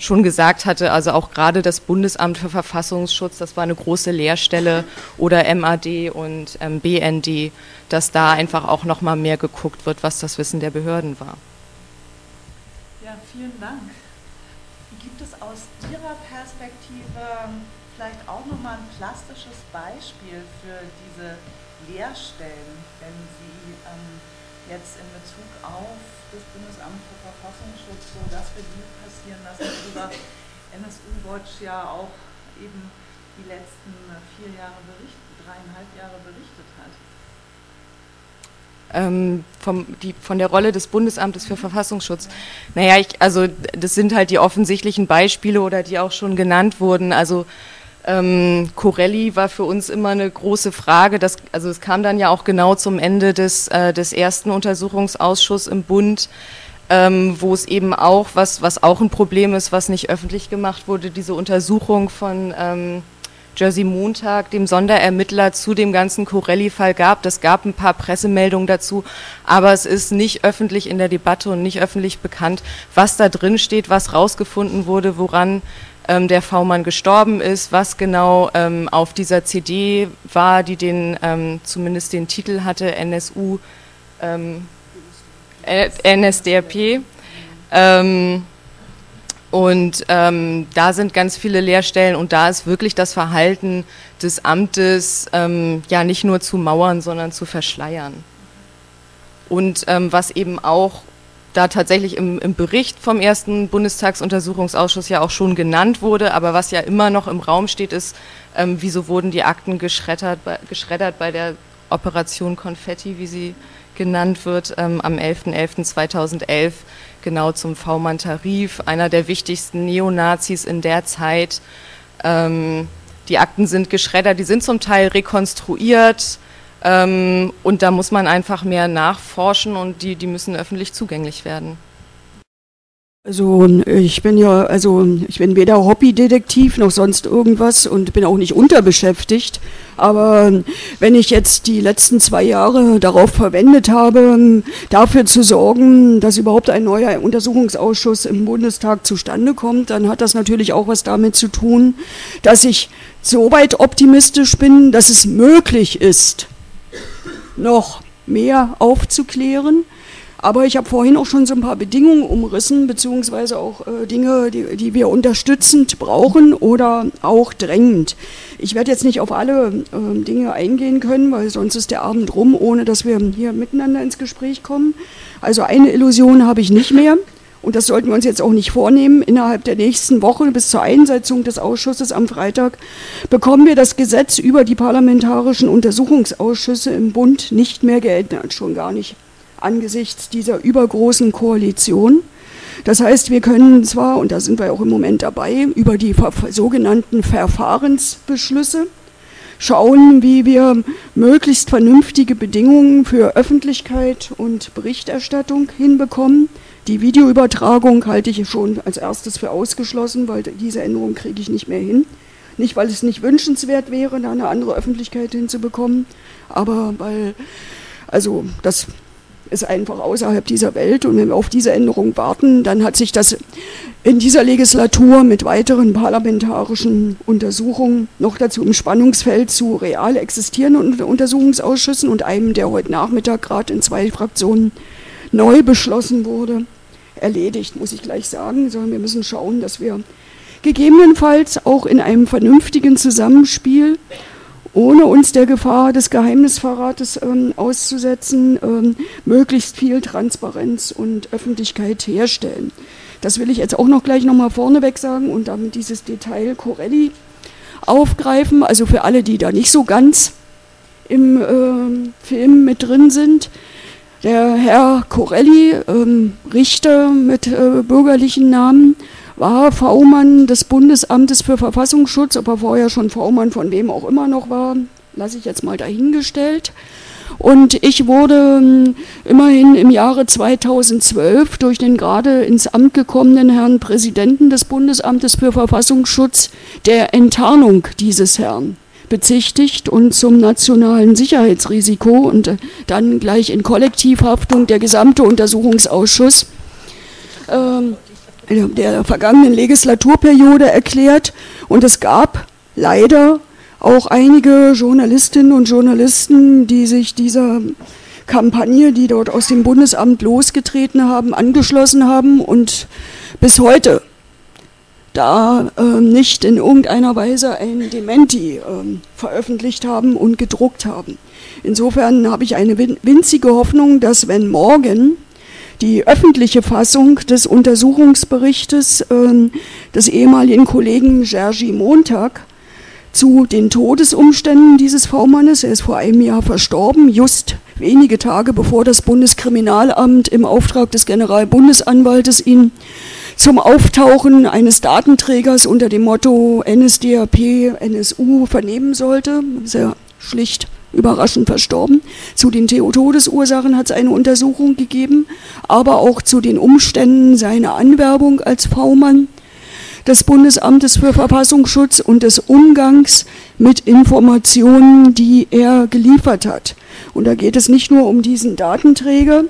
schon gesagt hatte, also auch gerade das Bundesamt für Verfassungsschutz, das war eine große Lehrstelle oder MAD und ähm, BND, dass da einfach auch noch mal mehr geguckt wird, was das Wissen der Behörden war. Ja, vielen Dank. NSU Watch ja auch eben die letzten vier Jahre berichtet, dreieinhalb Jahre berichtet hat ähm, vom, die, von der Rolle des Bundesamtes für Verfassungsschutz. Naja, ich, also das sind halt die offensichtlichen Beispiele oder die auch schon genannt wurden. Also ähm, Corelli war für uns immer eine große Frage. Das, also es kam dann ja auch genau zum Ende des, äh, des ersten Untersuchungsausschusses im Bund, ähm, wo es eben auch, was, was auch ein Problem ist, was nicht öffentlich gemacht wurde, diese Untersuchung von ähm, Jersey Montag, dem Sonderermittler zu dem ganzen Corelli-Fall gab. Das gab ein paar Pressemeldungen dazu, aber es ist nicht öffentlich in der Debatte und nicht öffentlich bekannt, was da drin steht, was rausgefunden wurde, woran ähm, der V-Mann gestorben ist, was genau ähm, auf dieser CD war, die den ähm, zumindest den Titel hatte, NSU, ähm, äh, NSDAP. Ähm, und ähm, da sind ganz viele Leerstellen und da ist wirklich das Verhalten des Amtes ähm, ja nicht nur zu mauern, sondern zu verschleiern. Und ähm, was eben auch da tatsächlich im, im, Bericht vom ersten Bundestagsuntersuchungsausschuss ja auch schon genannt wurde, aber was ja immer noch im Raum steht, ist, ähm, wieso wurden die Akten geschreddert, geschreddert bei der Operation Konfetti, wie sie genannt wird, ähm, am 11.11.2011 genau zum V-Mann-Tarif, einer der wichtigsten Neonazis in der Zeit. Ähm, die Akten sind geschreddert, die sind zum Teil rekonstruiert ähm, und da muss man einfach mehr nachforschen und die, die müssen öffentlich zugänglich werden. Also ich bin ja, also ich bin weder Hobbydetektiv noch sonst irgendwas und bin auch nicht unterbeschäftigt. Aber wenn ich jetzt die letzten zwei Jahre darauf verwendet habe, dafür zu sorgen, dass überhaupt ein neuer Untersuchungsausschuss im Bundestag zustande kommt, dann hat das natürlich auch was damit zu tun, dass ich so weit optimistisch bin, dass es möglich ist, noch mehr aufzuklären aber ich habe vorhin auch schon so ein paar Bedingungen umrissen, beziehungsweise auch äh, Dinge, die, die, wir unterstützend brauchen oder auch drängend. Ich werde jetzt nicht auf alle äh, Dinge eingehen können, weil sonst ist der Abend rum, ohne dass wir hier miteinander ins Gespräch kommen. Also eine Illusion habe ich nicht mehr. Und das sollten wir uns jetzt auch nicht vornehmen. Innerhalb der nächsten Woche bis zur Einsetzung des Ausschusses am Freitag bekommen wir das Gesetz über die parlamentarischen Untersuchungsausschüsse im Bund nicht mehr geändert, schon gar nicht angesichts dieser übergroßen Koalition. Das heißt, wir können zwar, und da sind wir auch im Moment dabei, über die sogenannten Verfahrensbeschlüsse schauen, wie wir möglichst vernünftige Bedingungen für Öffentlichkeit und Berichterstattung hinbekommen. Die Videoübertragung halte ich schon als erstes für ausgeschlossen, weil diese Änderung kriege ich nicht mehr hin. Nicht, weil es nicht wünschenswert wäre, da eine andere Öffentlichkeit hinzubekommen, aber weil, also das ist einfach außerhalb dieser Welt. Und wenn wir auf diese Änderung warten, dann hat sich das in dieser Legislatur mit weiteren parlamentarischen Untersuchungen noch dazu im Spannungsfeld zu real existierenden Untersuchungsausschüssen und einem, der heute Nachmittag gerade in zwei Fraktionen neu beschlossen wurde, erledigt, muss ich gleich sagen, sondern wir müssen schauen, dass wir gegebenenfalls auch in einem vernünftigen Zusammenspiel ohne uns der Gefahr des Geheimnisverrates ähm, auszusetzen, ähm, möglichst viel Transparenz und Öffentlichkeit herstellen. Das will ich jetzt auch noch gleich nochmal vorneweg sagen und damit dieses Detail Corelli aufgreifen. Also für alle, die da nicht so ganz im äh, Film mit drin sind. Der Herr Corelli, ähm, Richter mit äh, bürgerlichen Namen, war V-Mann des Bundesamtes für Verfassungsschutz, ob er vorher schon V-Mann von wem auch immer noch war, lasse ich jetzt mal dahingestellt. Und ich wurde ähm, immerhin im Jahre 2012 durch den gerade ins Amt gekommenen Herrn Präsidenten des Bundesamtes für Verfassungsschutz der Enttarnung dieses Herrn bezichtigt und zum nationalen Sicherheitsrisiko und äh, dann gleich in Kollektivhaftung der gesamte Untersuchungsausschuss ähm, der vergangenen Legislaturperiode erklärt. Und es gab leider auch einige Journalistinnen und Journalisten, die sich dieser Kampagne, die dort aus dem Bundesamt losgetreten haben, angeschlossen haben und bis heute da äh, nicht in irgendeiner Weise ein Dementi äh, veröffentlicht haben und gedruckt haben. Insofern habe ich eine winzige Hoffnung, dass wenn morgen die öffentliche Fassung des Untersuchungsberichtes äh, des ehemaligen Kollegen Jerzy Montag zu den Todesumständen dieses V-Mannes, er ist vor einem Jahr verstorben, just wenige Tage bevor das Bundeskriminalamt im Auftrag des Generalbundesanwaltes ihn zum Auftauchen eines Datenträgers unter dem Motto NSDAP, NSU vernehmen sollte. Sehr schlicht überraschend verstorben. Zu den Todesursachen hat es eine Untersuchung gegeben, aber auch zu den Umständen seiner Anwerbung als V-Mann des Bundesamtes für Verfassungsschutz und des Umgangs mit Informationen, die er geliefert hat. Und da geht es nicht nur um diesen Datenträger,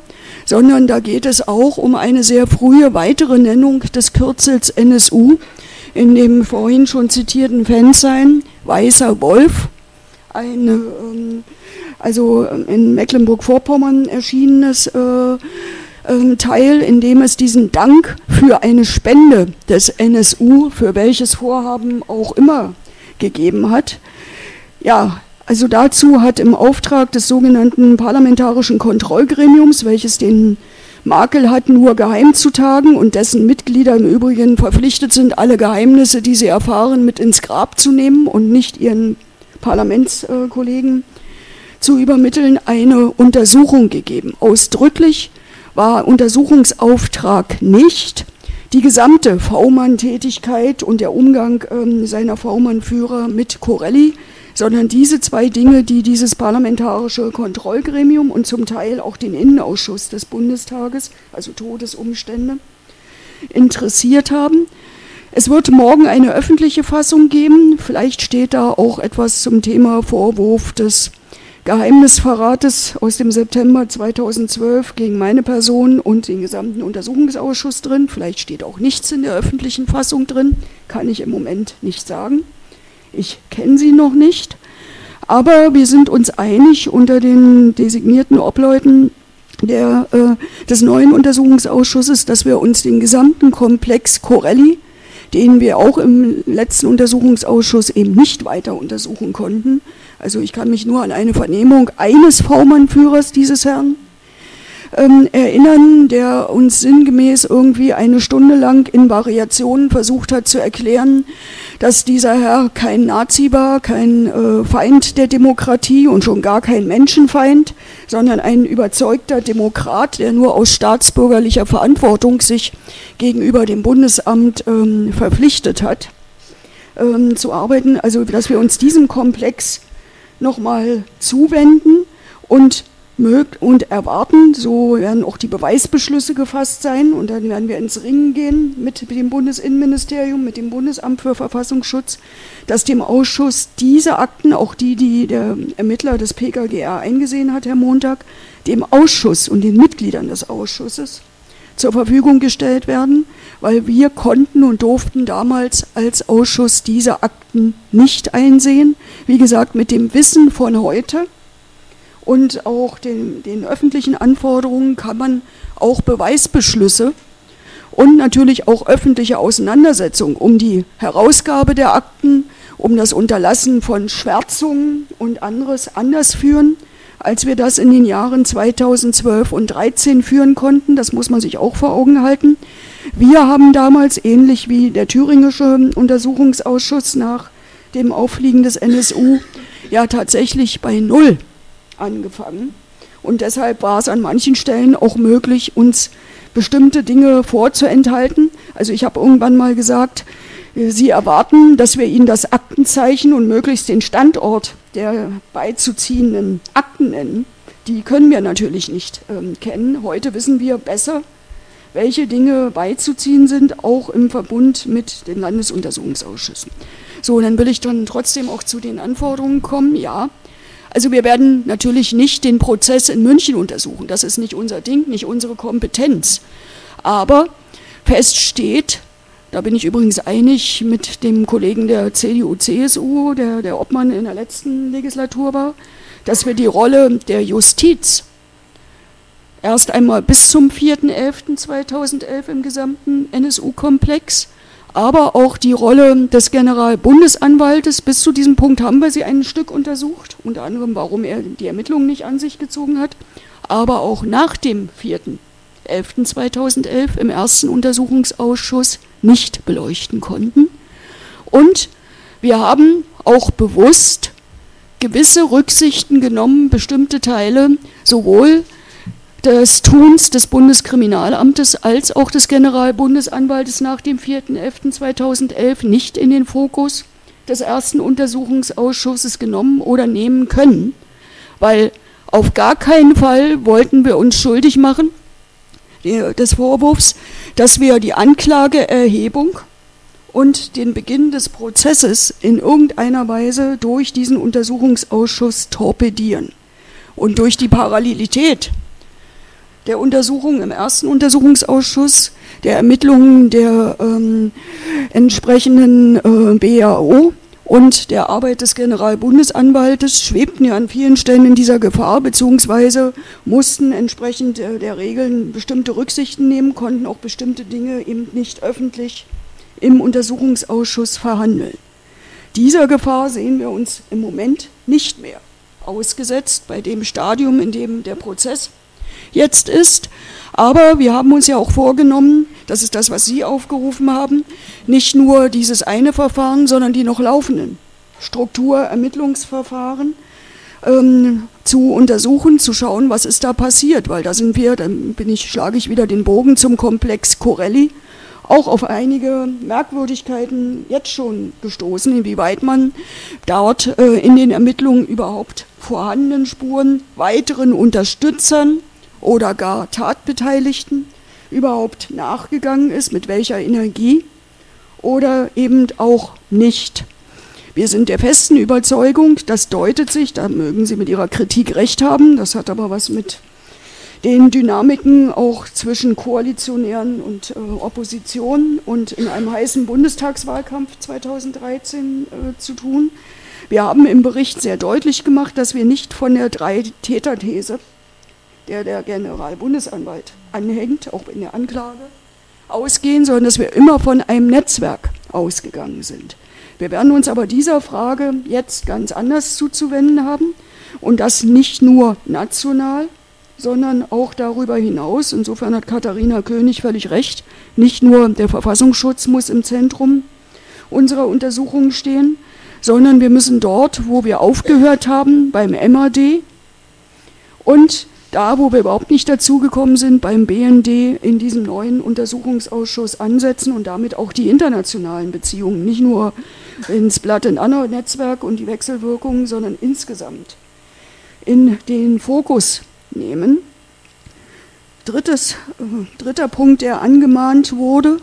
sondern da geht es auch um eine sehr frühe weitere Nennung des Kürzels NSU in dem vorhin schon zitierten Fansign Weißer Wolf, ein ähm, also in Mecklenburg-Vorpommern erschienenes äh, äh, Teil, in dem es diesen Dank für eine Spende des NSU, für welches Vorhaben auch immer, gegeben hat. Ja, also dazu hat im Auftrag des sogenannten Parlamentarischen Kontrollgremiums, welches den Makel hat, nur geheim zu tagen und dessen Mitglieder im Übrigen verpflichtet sind, alle Geheimnisse, die sie erfahren, mit ins Grab zu nehmen und nicht ihren Parlamentskollegen zu übermitteln, eine Untersuchung gegeben. Ausdrücklich war Untersuchungsauftrag nicht die gesamte V-Mann-Tätigkeit und der Umgang ähm, seiner V-Mann-Führer mit Corelli sondern diese zwei Dinge, die dieses parlamentarische Kontrollgremium und zum Teil auch den Innenausschuss des Bundestages, also Todesumstände, interessiert haben. Es wird morgen eine öffentliche Fassung geben. Vielleicht steht da auch etwas zum Thema Vorwurf des Geheimnisverrates aus dem September 2012 gegen meine Person und den gesamten Untersuchungsausschuss drin. Vielleicht steht auch nichts in der öffentlichen Fassung drin, kann ich im Moment nicht sagen. Ich kenne sie noch nicht, aber wir sind uns einig unter den designierten Obleuten der, äh, des neuen Untersuchungsausschusses, dass wir uns den gesamten Komplex Corelli, den wir auch im letzten Untersuchungsausschuss eben nicht weiter untersuchen konnten, also ich kann mich nur an eine Vernehmung eines V-Mann-Führers dieses Herrn ähm, erinnern, der uns sinngemäß irgendwie eine Stunde lang in Variationen versucht hat zu erklären, dass dieser Herr kein Nazi war, kein äh, Feind der Demokratie und schon gar kein Menschenfeind, sondern ein überzeugter Demokrat, der nur aus staatsbürgerlicher Verantwortung sich gegenüber dem Bundesamt ähm, verpflichtet hat, ähm, zu arbeiten. Also, dass wir uns diesem Komplex nochmal zuwenden und und erwarten. So werden auch die Beweisbeschlüsse gefasst sein und dann werden wir ins Ringen gehen mit dem Bundesinnenministerium, mit dem Bundesamt für Verfassungsschutz, dass dem Ausschuss diese Akten, auch die, die der Ermittler des PKGR eingesehen hat, Herr Montag, dem Ausschuss und den Mitgliedern des Ausschusses zur Verfügung gestellt werden, weil wir konnten und durften damals als Ausschuss diese Akten nicht einsehen. Wie gesagt, mit dem Wissen von heute und auch den, den öffentlichen Anforderungen kann man auch Beweisbeschlüsse und natürlich auch öffentliche Auseinandersetzungen um die Herausgabe der Akten, um das Unterlassen von Schwärzungen und anderes anders führen, als wir das in den Jahren 2012 und 2013 führen konnten. Das muss man sich auch vor Augen halten. Wir haben damals, ähnlich wie der thüringische Untersuchungsausschuss nach dem Auffliegen des NSU, ja tatsächlich bei Null angefangen. Und deshalb war es an manchen Stellen auch möglich, uns bestimmte Dinge vorzuenthalten. Also ich habe irgendwann mal gesagt, äh, Sie erwarten, dass wir Ihnen das Aktenzeichen und möglichst den Standort der beizuziehenden Akten nennen. Die können wir natürlich nicht ähm, kennen. Heute wissen wir besser, welche Dinge beizuziehen sind, auch im Verbund mit den Landesuntersuchungsausschüssen. So, dann will ich dann trotzdem auch zu den Anforderungen kommen. Ja, also wir werden natürlich nicht den Prozess in München untersuchen. Das ist nicht unser Ding, nicht unsere Kompetenz. Aber fest steht, da bin ich übrigens einig mit dem Kollegen der CDU-CSU, der der Obmann in der letzten Legislatur war, dass wir die Rolle der Justiz erst einmal bis zum 4.11.2011 im gesamten NSU-Komplex aber auch die Rolle des Generalbundesanwaltes. Bis zu diesem Punkt haben wir sie ein Stück untersucht, unter anderem, warum er die Ermittlungen nicht an sich gezogen hat, aber auch nach dem 4.11.2011 im ersten Untersuchungsausschuss nicht beleuchten konnten. Und wir haben auch bewusst gewisse Rücksichten genommen, bestimmte Teile sowohl des Tuns des Bundeskriminalamtes als auch des Generalbundesanwaltes nach dem 4.11.2011 nicht in den Fokus des ersten Untersuchungsausschusses genommen oder nehmen können, weil auf gar keinen Fall wollten wir uns schuldig machen des Vorwurfs, dass wir die Anklageerhebung und den Beginn des Prozesses in irgendeiner Weise durch diesen Untersuchungsausschuss torpedieren. Und durch die Parallelität der Untersuchung im ersten Untersuchungsausschuss, der Ermittlungen der ähm, entsprechenden äh, BAO und der Arbeit des Generalbundesanwaltes schwebten ja an vielen Stellen in dieser Gefahr, beziehungsweise mussten entsprechend äh, der Regeln bestimmte Rücksichten nehmen, konnten auch bestimmte Dinge eben nicht öffentlich im Untersuchungsausschuss verhandeln. Dieser Gefahr sehen wir uns im Moment nicht mehr ausgesetzt bei dem Stadium, in dem der Prozess jetzt ist. Aber wir haben uns ja auch vorgenommen, das ist das, was Sie aufgerufen haben, nicht nur dieses eine Verfahren, sondern die noch laufenden Strukturermittlungsverfahren ähm, zu untersuchen, zu schauen, was ist da passiert, weil da sind wir, dann bin ich, schlage ich wieder den Bogen zum Komplex Corelli, auch auf einige Merkwürdigkeiten jetzt schon gestoßen, inwieweit man dort äh, in den Ermittlungen überhaupt vorhandenen Spuren weiteren Unterstützern oder gar Tatbeteiligten überhaupt nachgegangen ist, mit welcher Energie oder eben auch nicht. Wir sind der festen Überzeugung, das deutet sich, da mögen Sie mit Ihrer Kritik recht haben, das hat aber was mit den Dynamiken auch zwischen Koalitionären und äh, Opposition und in einem heißen Bundestagswahlkampf 2013 äh, zu tun. Wir haben im Bericht sehr deutlich gemacht, dass wir nicht von der Drei-Täter-These der der Generalbundesanwalt anhängt, auch in der Anklage, ausgehen, sondern dass wir immer von einem Netzwerk ausgegangen sind. Wir werden uns aber dieser Frage jetzt ganz anders zuzuwenden haben und das nicht nur national, sondern auch darüber hinaus. Insofern hat Katharina König völlig recht. Nicht nur der Verfassungsschutz muss im Zentrum unserer Untersuchungen stehen, sondern wir müssen dort, wo wir aufgehört haben, beim MAD und da, wo wir überhaupt nicht dazugekommen sind, beim BND in diesem neuen Untersuchungsausschuss ansetzen und damit auch die internationalen Beziehungen, nicht nur ins Blood and Honor Netzwerk und die Wechselwirkungen, sondern insgesamt in den Fokus nehmen. Drittes, äh, dritter Punkt, der angemahnt wurde,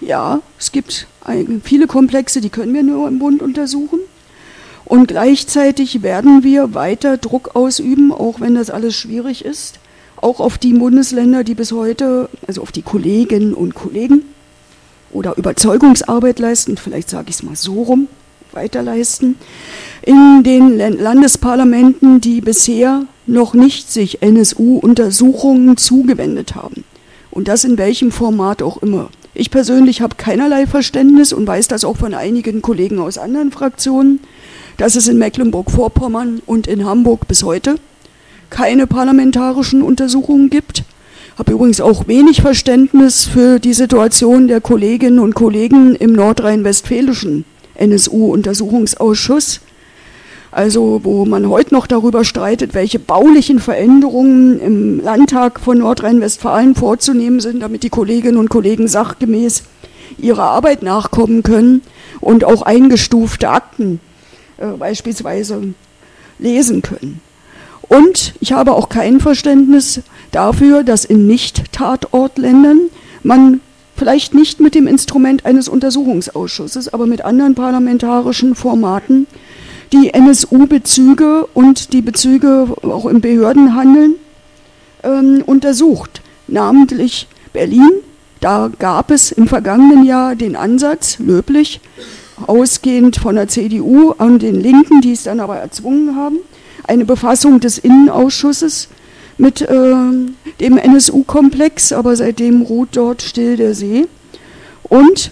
ja, es gibt viele Komplexe, die können wir nur im Bund untersuchen. Und gleichzeitig werden wir weiter Druck ausüben, auch wenn das alles schwierig ist, auch auf die Bundesländer, die bis heute, also auf die Kolleginnen und Kollegen oder Überzeugungsarbeit leisten, vielleicht sage ich es mal so rum, weiterleisten, in den Landesparlamenten, die bisher noch nicht sich NSU-Untersuchungen zugewendet haben. Und das in welchem Format auch immer. Ich persönlich habe keinerlei Verständnis und weiß das auch von einigen Kollegen aus anderen Fraktionen, dass es in Mecklenburg-Vorpommern und in Hamburg bis heute keine parlamentarischen Untersuchungen gibt. Habe übrigens auch wenig Verständnis für die Situation der Kolleginnen und Kollegen im nordrhein-westfälischen NSU-Untersuchungsausschuss. Also wo man heute noch darüber streitet, welche baulichen Veränderungen im Landtag von Nordrhein-Westfalen vorzunehmen sind, damit die Kolleginnen und Kollegen sachgemäß ihrer Arbeit nachkommen können und auch eingestufte Akten äh, beispielsweise lesen können. Und ich habe auch kein Verständnis dafür, dass in Nicht-Tatortländern man vielleicht nicht mit dem Instrument eines Untersuchungsausschusses, aber mit anderen parlamentarischen Formaten die NSU-Bezüge und die Bezüge auch im Behördenhandeln ähm, untersucht. Namentlich Berlin, da gab es im vergangenen Jahr den Ansatz, löblich, ausgehend von der CDU und den Linken, die es dann aber erzwungen haben, eine Befassung des Innenausschusses mit äh, dem NSU-Komplex, aber seitdem ruht dort still der See. Und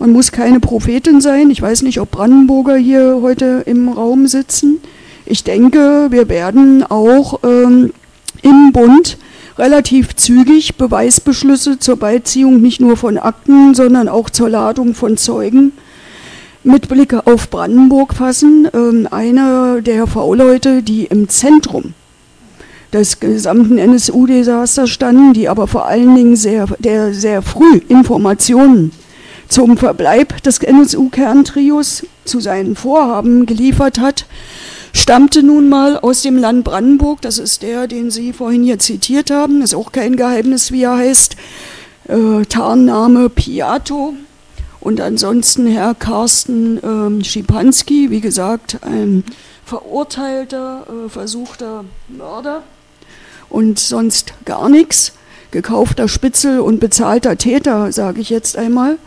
Man muss keine Prophetin sein. Ich weiß nicht, ob Brandenburger hier heute im Raum sitzen. Ich denke, wir werden auch ähm, im Bund relativ zügig Beweisbeschlüsse zur Beiziehung nicht nur von Akten, sondern auch zur Ladung von Zeugen mit Blick auf Brandenburg fassen. Ähm, einer der V-Leute, die im Zentrum des gesamten NSU-Desasters standen, die aber vor allen Dingen sehr, der sehr früh Informationen zum Verbleib des NSU-Kerntrios zu seinen Vorhaben geliefert hat, stammte nun mal aus dem Land Brandenburg. Das ist der, den Sie vorhin hier zitiert haben. Ist auch kein Geheimnis, wie er heißt. Äh, Tarnname Piato. Und ansonsten Herr Carsten äh, Schipanski, wie gesagt, ein verurteilter, äh, versuchter Mörder und sonst gar nichts. Gekaufter Spitzel und bezahlter Täter, sage ich jetzt einmal.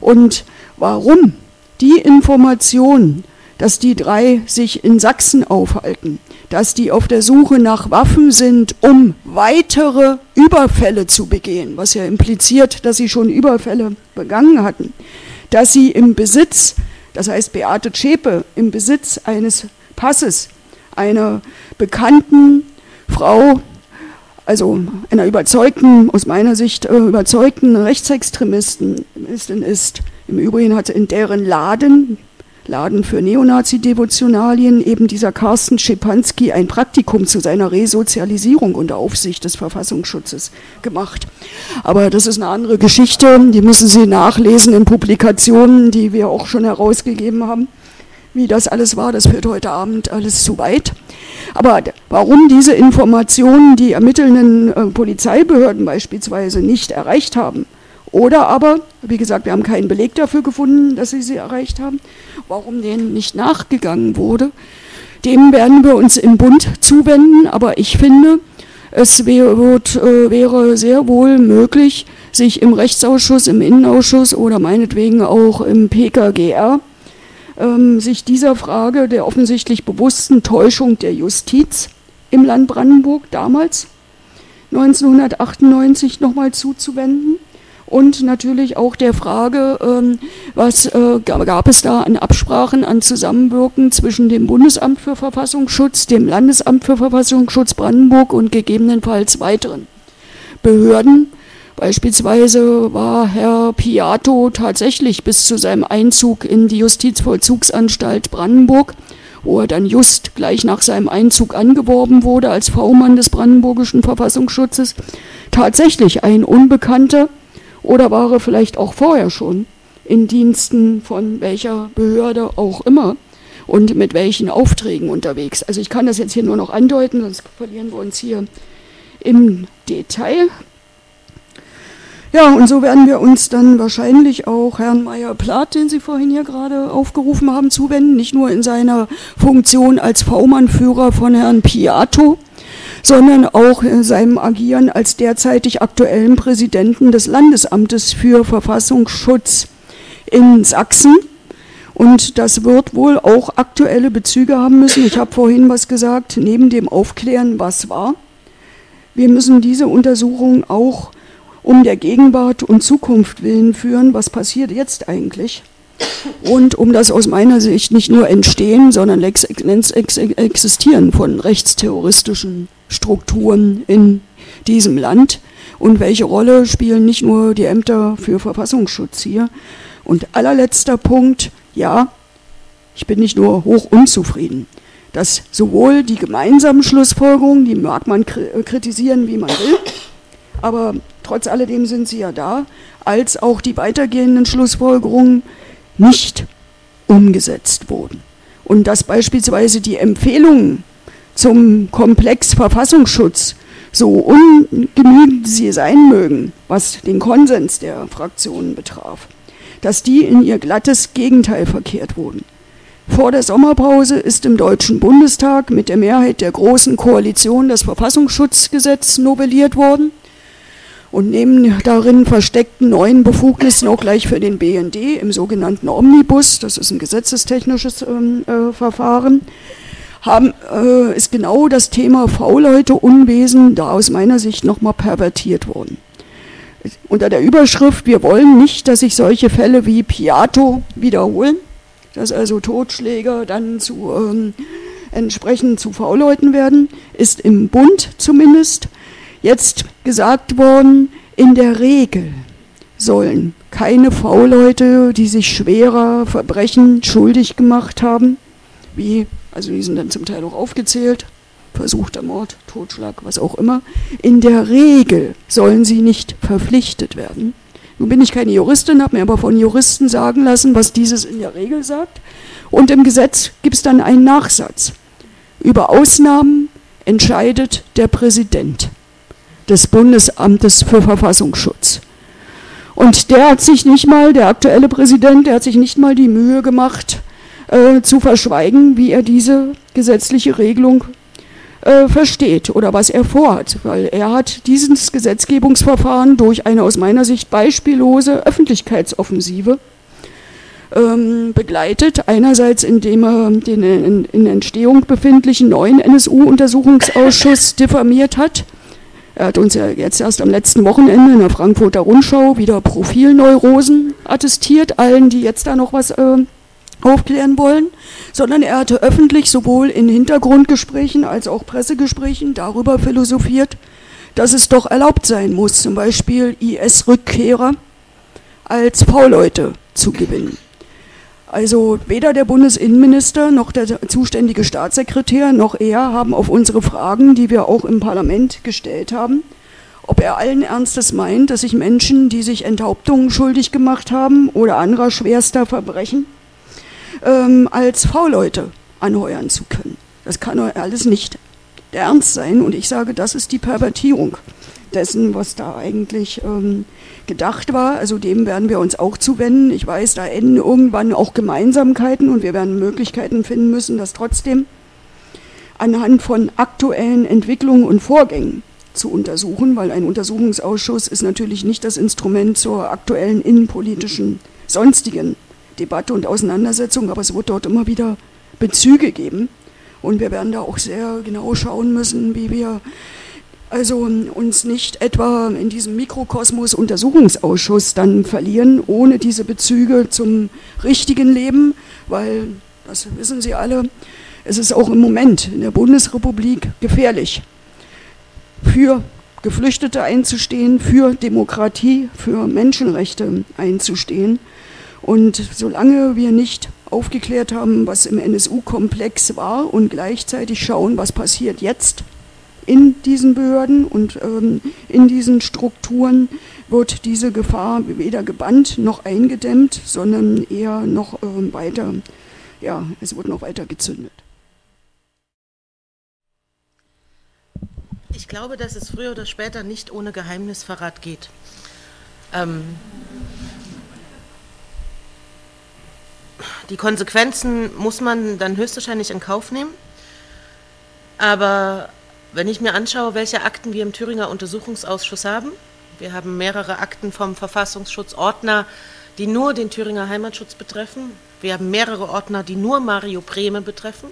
Und warum die Information, dass die drei sich in Sachsen aufhalten, dass die auf der Suche nach Waffen sind, um weitere Überfälle zu begehen, was ja impliziert, dass sie schon Überfälle begangen hatten, dass sie im Besitz, das heißt Beate Zschäpe, im Besitz eines Passes einer bekannten Frau also einer überzeugten, aus meiner Sicht äh, überzeugten Rechtsextremistin ist. Im Übrigen hatte in deren Laden, Laden für Neonazi-Devotionalien, eben dieser Carsten Schepanski ein Praktikum zu seiner Resozialisierung unter Aufsicht des Verfassungsschutzes gemacht. Aber das ist eine andere Geschichte, die müssen Sie nachlesen in Publikationen, die wir auch schon herausgegeben haben. Wie das alles war, das führt heute Abend alles zu weit. Aber warum diese Informationen die ermittelnden äh, Polizeibehörden beispielsweise nicht erreicht haben, oder aber, wie gesagt, wir haben keinen Beleg dafür gefunden, dass sie sie erreicht haben, warum denen nicht nachgegangen wurde, dem werden wir uns im Bund zuwenden. Aber ich finde, es wird, äh, wäre sehr wohl möglich, sich im Rechtsausschuss, im Innenausschuss oder meinetwegen auch im PKGR ähm, sich dieser Frage der offensichtlich bewussten Täuschung der Justiz im Land Brandenburg damals 1998 nochmal zuzuwenden und natürlich auch der Frage, ähm, was äh, gab es da an Absprachen, an Zusammenwirken zwischen dem Bundesamt für Verfassungsschutz, dem Landesamt für Verfassungsschutz Brandenburg und gegebenenfalls weiteren Behörden, Beispielsweise war Herr Piato tatsächlich bis zu seinem Einzug in die Justizvollzugsanstalt Brandenburg, wo er dann just gleich nach seinem Einzug angeworben wurde als V-Mann des brandenburgischen Verfassungsschutzes, tatsächlich ein Unbekannter oder war er vielleicht auch vorher schon in Diensten von welcher Behörde auch immer und mit welchen Aufträgen unterwegs. Also ich kann das jetzt hier nur noch andeuten, sonst verlieren wir uns hier im Detail. Ja, und so werden wir uns dann wahrscheinlich auch Herrn Meyer-Plath, den Sie vorhin hier gerade aufgerufen haben, zuwenden, nicht nur in seiner Funktion als V-Mann-Führer von Herrn Piato, sondern auch in seinem Agieren als derzeitig aktuellen Präsidenten des Landesamtes für Verfassungsschutz in Sachsen. Und das wird wohl auch aktuelle Bezüge haben müssen. Ich habe vorhin was gesagt, neben dem Aufklären, was war. Wir müssen diese Untersuchung auch um der Gegenwart und Zukunft willen führen, was passiert jetzt eigentlich? Und um das aus meiner Sicht nicht nur entstehen, sondern ex existieren von rechtsterroristischen Strukturen in diesem Land. Und welche Rolle spielen nicht nur die Ämter für Verfassungsschutz hier? Und allerletzter Punkt, ja, ich bin nicht nur hoch unzufrieden, dass sowohl die gemeinsamen Schlussfolgerungen, die mag man kritisieren, wie man will, aber trotz alledem sind sie ja da, als auch die weitergehenden Schlussfolgerungen nicht umgesetzt wurden. Und dass beispielsweise die Empfehlungen zum Komplex Verfassungsschutz, so ungenügend sie sein mögen, was den Konsens der Fraktionen betraf, dass die in ihr glattes Gegenteil verkehrt wurden. Vor der Sommerpause ist im Deutschen Bundestag mit der Mehrheit der Großen Koalition das Verfassungsschutzgesetz novelliert worden und neben darin versteckten neuen Befugnissen auch gleich für den BND im sogenannten Omnibus, das ist ein gesetzestechnisches ähm, äh, Verfahren, haben, äh, ist genau das Thema V-Leute, Unwesen da aus meiner Sicht nochmal pervertiert worden. unter der Überschrift, wir wollen nicht, dass sich solche Fälle wie Piato wiederholen, dass also Totschläger dann zu ähm, entsprechend zu V-Leuten werden, ist im Bund zumindest jetzt gesagt worden, in der Regel sollen keine V-Leute, die sich schwerer Verbrechen schuldig gemacht haben, wie, also die sind dann zum Teil auch aufgezählt, versuchter Mord, Totschlag, was auch immer, in der Regel sollen sie nicht verpflichtet werden. Nun bin ich keine Juristin, habe mir aber von Juristen sagen lassen, was dieses in der Regel sagt. Und im Gesetz gibt es dann einen Nachsatz. Über Ausnahmen entscheidet der Präsident des Bundesamtes für Verfassungsschutz. Und der hat sich nicht mal, der aktuelle Präsident, der hat sich nicht mal die Mühe gemacht, äh, zu verschweigen, wie er diese gesetzliche Regelung äh, versteht oder was er vorhat, weil er hat dieses Gesetzgebungsverfahren durch eine aus meiner Sicht beispiellose Öffentlichkeitsoffensive ähm, begleitet. Einerseits, indem er den in, in Entstehung befindlichen neuen NSU-Untersuchungsausschuss diffamiert hat. Er hat uns ja jetzt erst am letzten Wochenende in der Frankfurter Rundschau wieder Profilneurosen attestiert, allen, die jetzt da noch was äh, aufklären wollen, sondern er hatte öffentlich sowohl in Hintergrundgesprächen als auch Pressegesprächen darüber philosophiert, dass es doch erlaubt sein muss, zum Beispiel IS-Rückkehrer als V-Leute zu gewinnen. Also weder der Bundesinnenminister noch der zuständige Staatssekretär noch er haben auf unsere Fragen, die wir auch im Parlament gestellt haben, ob er allen Ernstes meint, dass sich Menschen, die sich Enthauptungen schuldig gemacht haben oder anderer schwerster Verbrechen, ähm, als V-Leute anheuern zu können. Das kann alles nicht der Ernst sein und ich sage, das ist die Pervertierung dessen, was da eigentlich ähm, gedacht war. Also dem werden wir uns auch zuwenden. Ich weiß, da enden irgendwann auch Gemeinsamkeiten und wir werden Möglichkeiten finden müssen, das trotzdem anhand von aktuellen Entwicklungen und Vorgängen zu untersuchen, weil ein Untersuchungsausschuss ist natürlich nicht das Instrument zur aktuellen innenpolitischen sonstigen Debatte und Auseinandersetzung, aber es wird dort immer wieder Bezüge geben. Und wir werden da auch sehr genau schauen müssen, wie wir also uns nicht etwa in diesem Mikrokosmos Untersuchungsausschuss dann verlieren, ohne diese Bezüge zum richtigen Leben, weil, das wissen Sie alle, es ist auch im Moment in der Bundesrepublik gefährlich, für Geflüchtete einzustehen, für Demokratie, für Menschenrechte einzustehen. Und solange wir nicht aufgeklärt haben, was im NSU-Komplex war und gleichzeitig schauen, was passiert jetzt, in diesen Behörden und ähm, in diesen Strukturen wird diese Gefahr weder gebannt noch eingedämmt, sondern eher noch ähm, weiter, ja, es wird noch weiter gezündet. Ich glaube, dass es früher oder später nicht ohne Geheimnisverrat geht. Ähm, die Konsequenzen muss man dann höchstwahrscheinlich in Kauf nehmen. Aber wenn ich mir anschaue, welche Akten wir im Thüringer Untersuchungsausschuss haben, wir haben mehrere Akten vom Verfassungsschutzordner, die nur den Thüringer Heimatschutz betreffen. Wir haben mehrere Ordner, die nur Mario Brehme betreffen.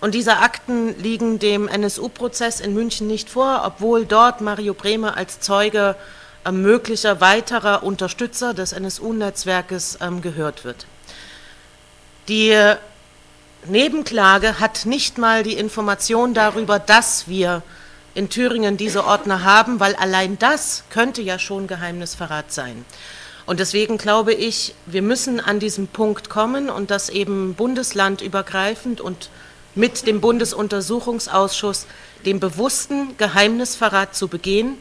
Und diese Akten liegen dem NSU-Prozess in München nicht vor, obwohl dort Mario Brehme als Zeuge äh, möglicher weiterer Unterstützer des NSU-Netzwerkes ähm, gehört wird. Die Nebenklage hat nicht mal die Information darüber, dass wir in Thüringen diese Ordner haben, weil allein das könnte ja schon Geheimnisverrat sein. Und deswegen glaube ich, wir müssen an diesen Punkt kommen und das eben bundeslandübergreifend und mit dem Bundesuntersuchungsausschuss den bewussten Geheimnisverrat zu begehen,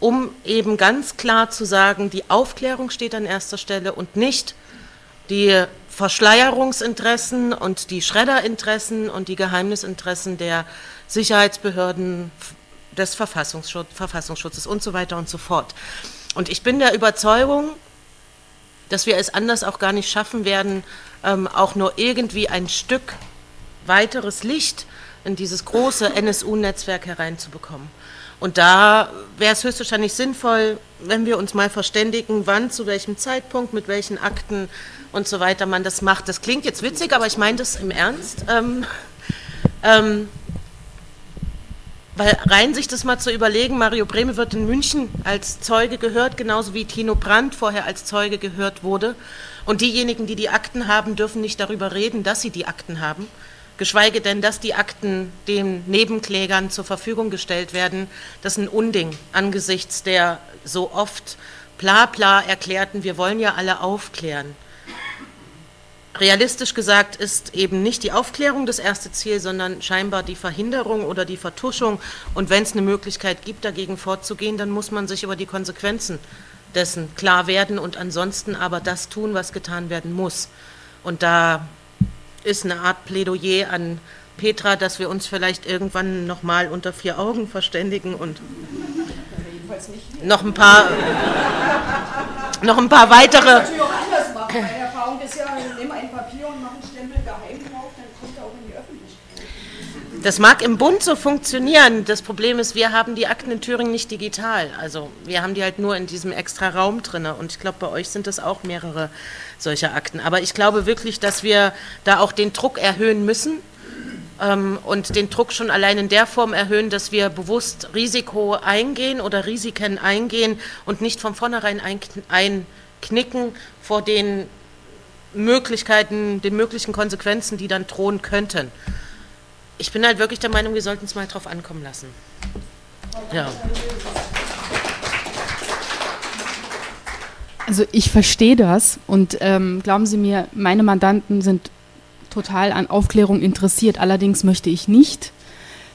um eben ganz klar zu sagen, die Aufklärung steht an erster Stelle und nicht die Verschleierungsinteressen und die Schredderinteressen und die Geheimnisinteressen der Sicherheitsbehörden, des Verfassungsschutz, Verfassungsschutzes und so weiter und so fort. Und ich bin der Überzeugung, dass wir es anders auch gar nicht schaffen werden, ähm, auch nur irgendwie ein Stück weiteres Licht in dieses große NSU-Netzwerk hereinzubekommen. Und da wäre es höchstwahrscheinlich sinnvoll, wenn wir uns mal verständigen, wann, zu welchem Zeitpunkt, mit welchen Akten und so weiter man das macht. Das klingt jetzt witzig, aber ich meine das im Ernst. Ähm, ähm, Weil rein sich das mal zu überlegen, Mario Brehme wird in München als Zeuge gehört, genauso wie Tino Brandt vorher als Zeuge gehört wurde. Und diejenigen, die die Akten haben, dürfen nicht darüber reden, dass sie die Akten haben geschweige denn, dass die Akten den Nebenklägern zur Verfügung gestellt werden. Das ist ein Unding angesichts der so oft bla bla erklärten, wir wollen ja alle aufklären. Realistisch gesagt ist eben nicht die Aufklärung das erste Ziel, sondern scheinbar die Verhinderung oder die Vertuschung. Und wenn es eine Möglichkeit gibt, dagegen vorzugehen, dann muss man sich über die Konsequenzen dessen klar werden und ansonsten aber das tun, was getan werden muss. Und da ist eine Art Plädoyer an Petra, dass wir uns vielleicht irgendwann nochmal unter vier Augen verständigen und noch ein paar, noch ein paar weitere. Das natürlich auch anders machen. Meine Erfahrung ist ja, nimm ein Papier und mach einen Stempel geheim drauf, dann kommt er auch in die Öffentlichkeit. Das mag im Bund so funktionieren. Das Problem ist, wir haben die Akten in Thüringen nicht digital. Also wir haben die halt nur in diesem extra Raum drin. Und ich glaube, bei euch sind das auch mehrere solcher Akten. Aber ich glaube wirklich, dass wir da auch den Druck erhöhen müssen ähm, und den Druck schon allein in der Form erhöhen, dass wir bewusst Risiko eingehen oder Risiken eingehen und nicht von vornherein einknicken vor den Möglichkeiten, den möglichen Konsequenzen, die dann drohen könnten. Ich bin halt wirklich der Meinung, wir sollten es mal drauf ankommen lassen. Ja. Also ich verstehe das und ähm, glauben Sie mir, meine Mandanten sind total an Aufklärung interessiert. Allerdings möchte ich nicht,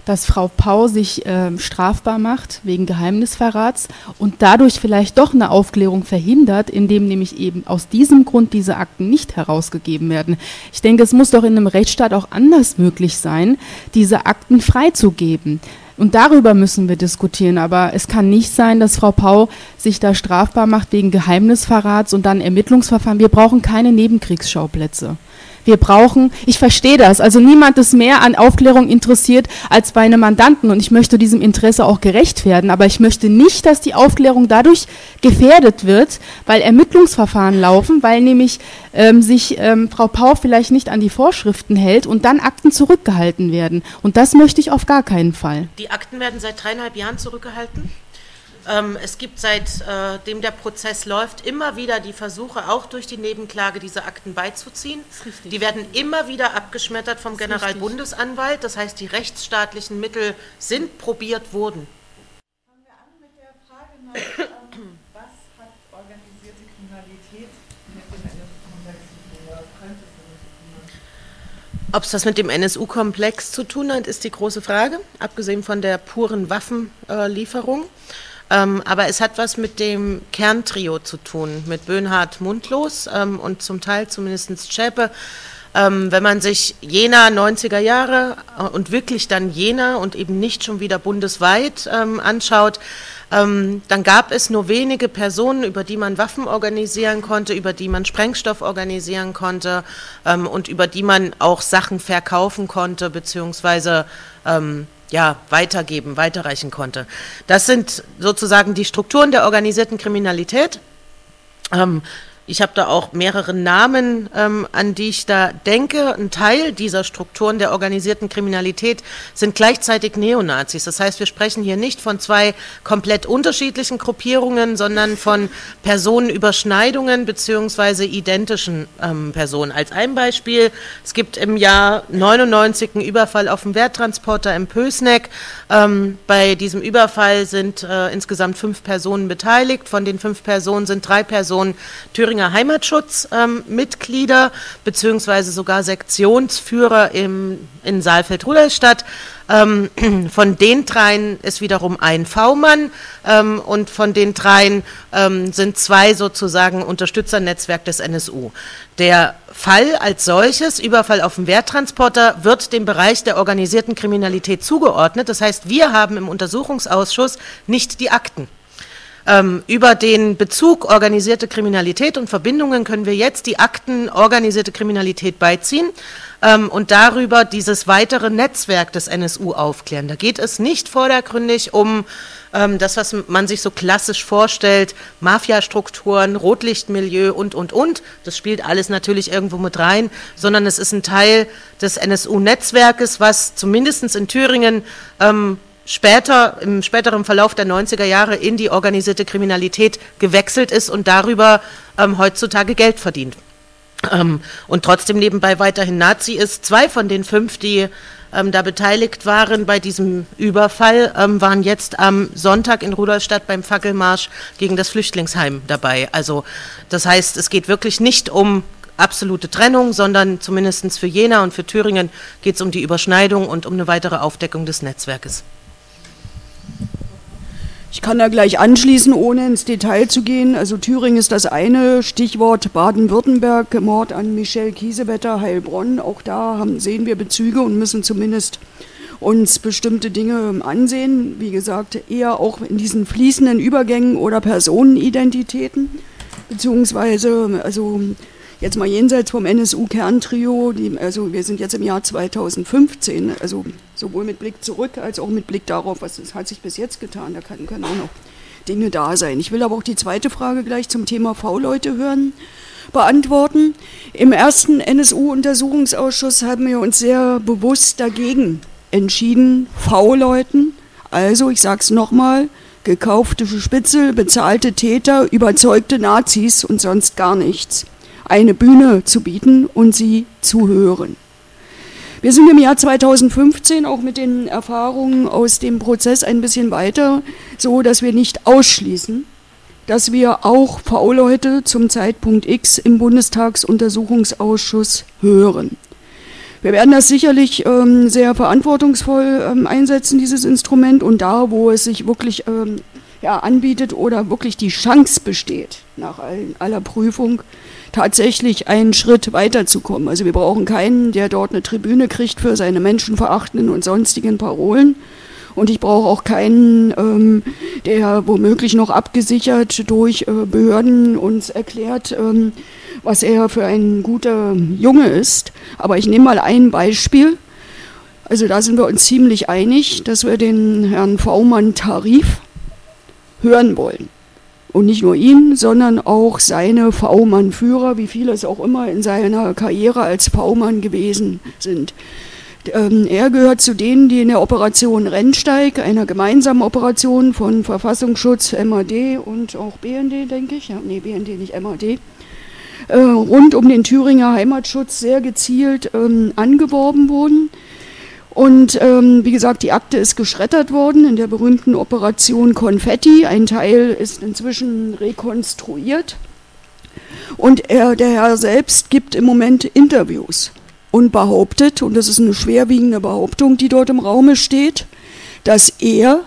dass Frau Pau sich äh, strafbar macht wegen Geheimnisverrats und dadurch vielleicht doch eine Aufklärung verhindert, indem nämlich eben aus diesem Grund diese Akten nicht herausgegeben werden. Ich denke, es muss doch in einem Rechtsstaat auch anders möglich sein, diese Akten freizugeben. Und darüber müssen wir diskutieren. Aber es kann nicht sein, dass Frau Pau sich da strafbar macht wegen Geheimnisverrats und dann Ermittlungsverfahren. Wir brauchen keine Nebenkriegsschauplätze. Wir brauchen, ich verstehe das, also niemand ist mehr an Aufklärung interessiert als bei einem Mandanten und ich möchte diesem Interesse auch gerecht werden, aber ich möchte nicht, dass die Aufklärung dadurch gefährdet wird, weil Ermittlungsverfahren laufen, weil nämlich ähm, sich ähm, Frau Pau vielleicht nicht an die Vorschriften hält und dann Akten zurückgehalten werden. Und das möchte ich auf gar keinen Fall. Die Akten werden seit dreieinhalb Jahren zurückgehalten? Ähm, es gibt seitdem äh, der Prozess läuft immer wieder die Versuche, auch durch die Nebenklage diese Akten beizuziehen. Die werden immer wieder abgeschmettert vom Generalbundesanwalt. Das heißt, die rechtsstaatlichen Mittel sind probiert worden. Fangen wir an mit der Frage nach, ähm, was hat organisierte Kriminalität mit dem NSU-Komplex zu tun oder könnte es Ob es das mit dem NSU-Komplex zu tun hat, ist die große Frage, abgesehen von der puren Waffenlieferung. Äh, ähm, aber es hat was mit dem Kerntrio zu tun, mit Böhnhardt Mundlos ähm, und zum Teil zumindest Schäpe. Ähm, wenn man sich Jena 90er Jahre äh, und wirklich dann Jena und eben nicht schon wieder bundesweit ähm, anschaut, ähm, dann gab es nur wenige Personen, über die man Waffen organisieren konnte, über die man Sprengstoff organisieren konnte ähm, und über die man auch Sachen verkaufen konnte, beziehungsweise ähm, ja, weitergeben, weiterreichen konnte. Das sind sozusagen die Strukturen der organisierten Kriminalität. Ähm, ich habe da auch mehrere Namen, ähm, an die ich da denke. Ein Teil dieser Strukturen der organisierten Kriminalität sind gleichzeitig Neonazis. Das heißt, wir sprechen hier nicht von zwei komplett unterschiedlichen Gruppierungen, sondern von Personenüberschneidungen beziehungsweise identischen ähm, Personen. Als ein Beispiel, es gibt im Jahr 99 einen Überfall auf den Werttransporter im Pösneck. Ähm, bei diesem Überfall sind äh, insgesamt fünf Personen beteiligt. Von den fünf Personen sind drei Personen Thüringer Thüringer Heimatschutzmitglieder ähm, beziehungsweise sogar Sektionsführer im, in Saalfeld-Rudolstadt. Ähm, von den dreien ist wiederum ein V-Mann ähm, und von den dreien ähm, sind zwei sozusagen Unterstützernetzwerk des NSU. Der Fall als solches, Überfall auf den Werttransporter, wird dem Bereich der organisierten Kriminalität zugeordnet. Das heißt, wir haben im Untersuchungsausschuss nicht die Akten. Ähm, über den Bezug organisierte Kriminalität und Verbindungen können wir jetzt die Akten organisierte Kriminalität beiziehen ähm, und darüber dieses weitere Netzwerk des NSU aufklären. Da geht es nicht vordergründig um ähm, das, was man sich so klassisch vorstellt, Mafiastrukturen, Rotlichtmilieu und, und, und. Das spielt alles natürlich irgendwo mit rein, sondern es ist ein Teil des NSU-Netzwerkes, was zumindest in Thüringen später, im späteren Verlauf der 90er Jahre in die organisierte Kriminalität gewechselt ist und darüber ähm, heutzutage Geld verdient. Ähm, und trotzdem nebenbei weiterhin Nazi ist. Zwei von den fünf, die ähm, da beteiligt waren bei diesem Überfall, ähm, waren jetzt am Sonntag in Rudolstadt beim Fackelmarsch gegen das Flüchtlingsheim dabei. Also das heißt, es geht wirklich nicht um absolute Trennung, sondern zumindest für Jena und für Thüringen geht es um die Überschneidung und um eine weitere Aufdeckung des Netzwerkes. Ich kann da gleich anschließen, ohne ins Detail zu gehen. Also Thüringen ist das eine, Stichwort Baden-Württemberg, Mord an Michelle Kiesewetter, Heilbronn. Auch da haben, sehen wir Bezüge und müssen zumindest uns bestimmte Dinge ansehen. Wie gesagt, eher auch in diesen fließenden Übergängen oder Personenidentitäten, beziehungsweise also jetzt mal jenseits vom NSU-Kerntrio, also wir sind jetzt im Jahr 2015, also sowohl mit Blick zurück als auch mit Blick darauf, was hat sich bis jetzt getan, da kann, können auch noch Dinge da sein. Ich will aber auch die zweite Frage gleich zum Thema V-Leute hören, beantworten. Im ersten NSU-Untersuchungsausschuss haben wir uns sehr bewusst dagegen entschieden, V-Leuten, also ich sage es nochmal, gekaufte Spitzel, bezahlte Täter, überzeugte Nazis und sonst gar nichts eine Bühne zu bieten und sie zu hören. Wir sind im Jahr 2015 auch mit den Erfahrungen aus dem Prozess ein bisschen weiter, so dass wir nicht ausschließen, dass wir auch V-Leute zum Zeitpunkt X im Bundestagsuntersuchungsausschuss hören. Wir werden das sicherlich ähm, sehr verantwortungsvoll ähm, einsetzen, dieses Instrument, und da, wo es sich wirklich ähm, ja, anbietet oder wirklich die Chance besteht, nach aller Prüfung, tatsächlich einen Schritt weiterzukommen. Also wir brauchen keinen, der dort eine Tribüne kriegt für seine menschenverachtenden und sonstigen Parolen. Und ich brauche auch keinen, ähm, der womöglich noch abgesichert durch äh, Behörden uns erklärt, ähm, was er für ein guter Junge ist. Aber ich nehme mal ein Beispiel. Also da sind wir uns ziemlich einig, dass wir den Herrn V-Mann Tarif hören wollen. Und nicht nur ihn, sondern auch seine V-Mann-Führer, wie viele es auch immer in seiner Karriere als V-Mann gewesen sind. Ähm, er gehört zu denen, die in der Operation Rennsteig, einer gemeinsamen Operation von Verfassungsschutz, MAD und auch BND, denke ich, ja, nee, BND nicht MAD, äh, rund um den Thüringer Heimatschutz sehr gezielt ähm, angeworben wurden. Und ähm, wie gesagt, die Akte ist geschreddert worden in der berühmten Operation Konfetti. Ein Teil ist inzwischen rekonstruiert. Und er, der Herr selbst gibt im Moment Interviews und behauptet, und das ist eine schwerwiegende Behauptung, die dort im Raume steht, dass er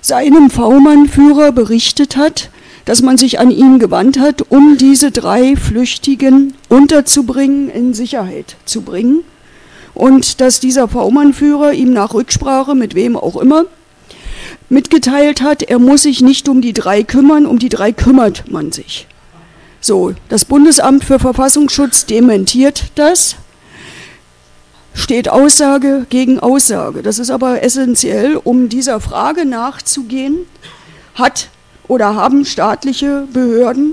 seinem V-Mann-Führer berichtet hat, dass man sich an ihn gewandt hat, um diese drei Flüchtigen unterzubringen, in Sicherheit zu bringen und dass dieser V-Mann-Führer ihm nach Rücksprache mit wem auch immer mitgeteilt hat, er muss sich nicht um die drei kümmern, um die drei kümmert man sich. So, das Bundesamt für Verfassungsschutz dementiert das, steht Aussage gegen Aussage. Das ist aber essentiell, um dieser Frage nachzugehen, hat oder haben staatliche Behörden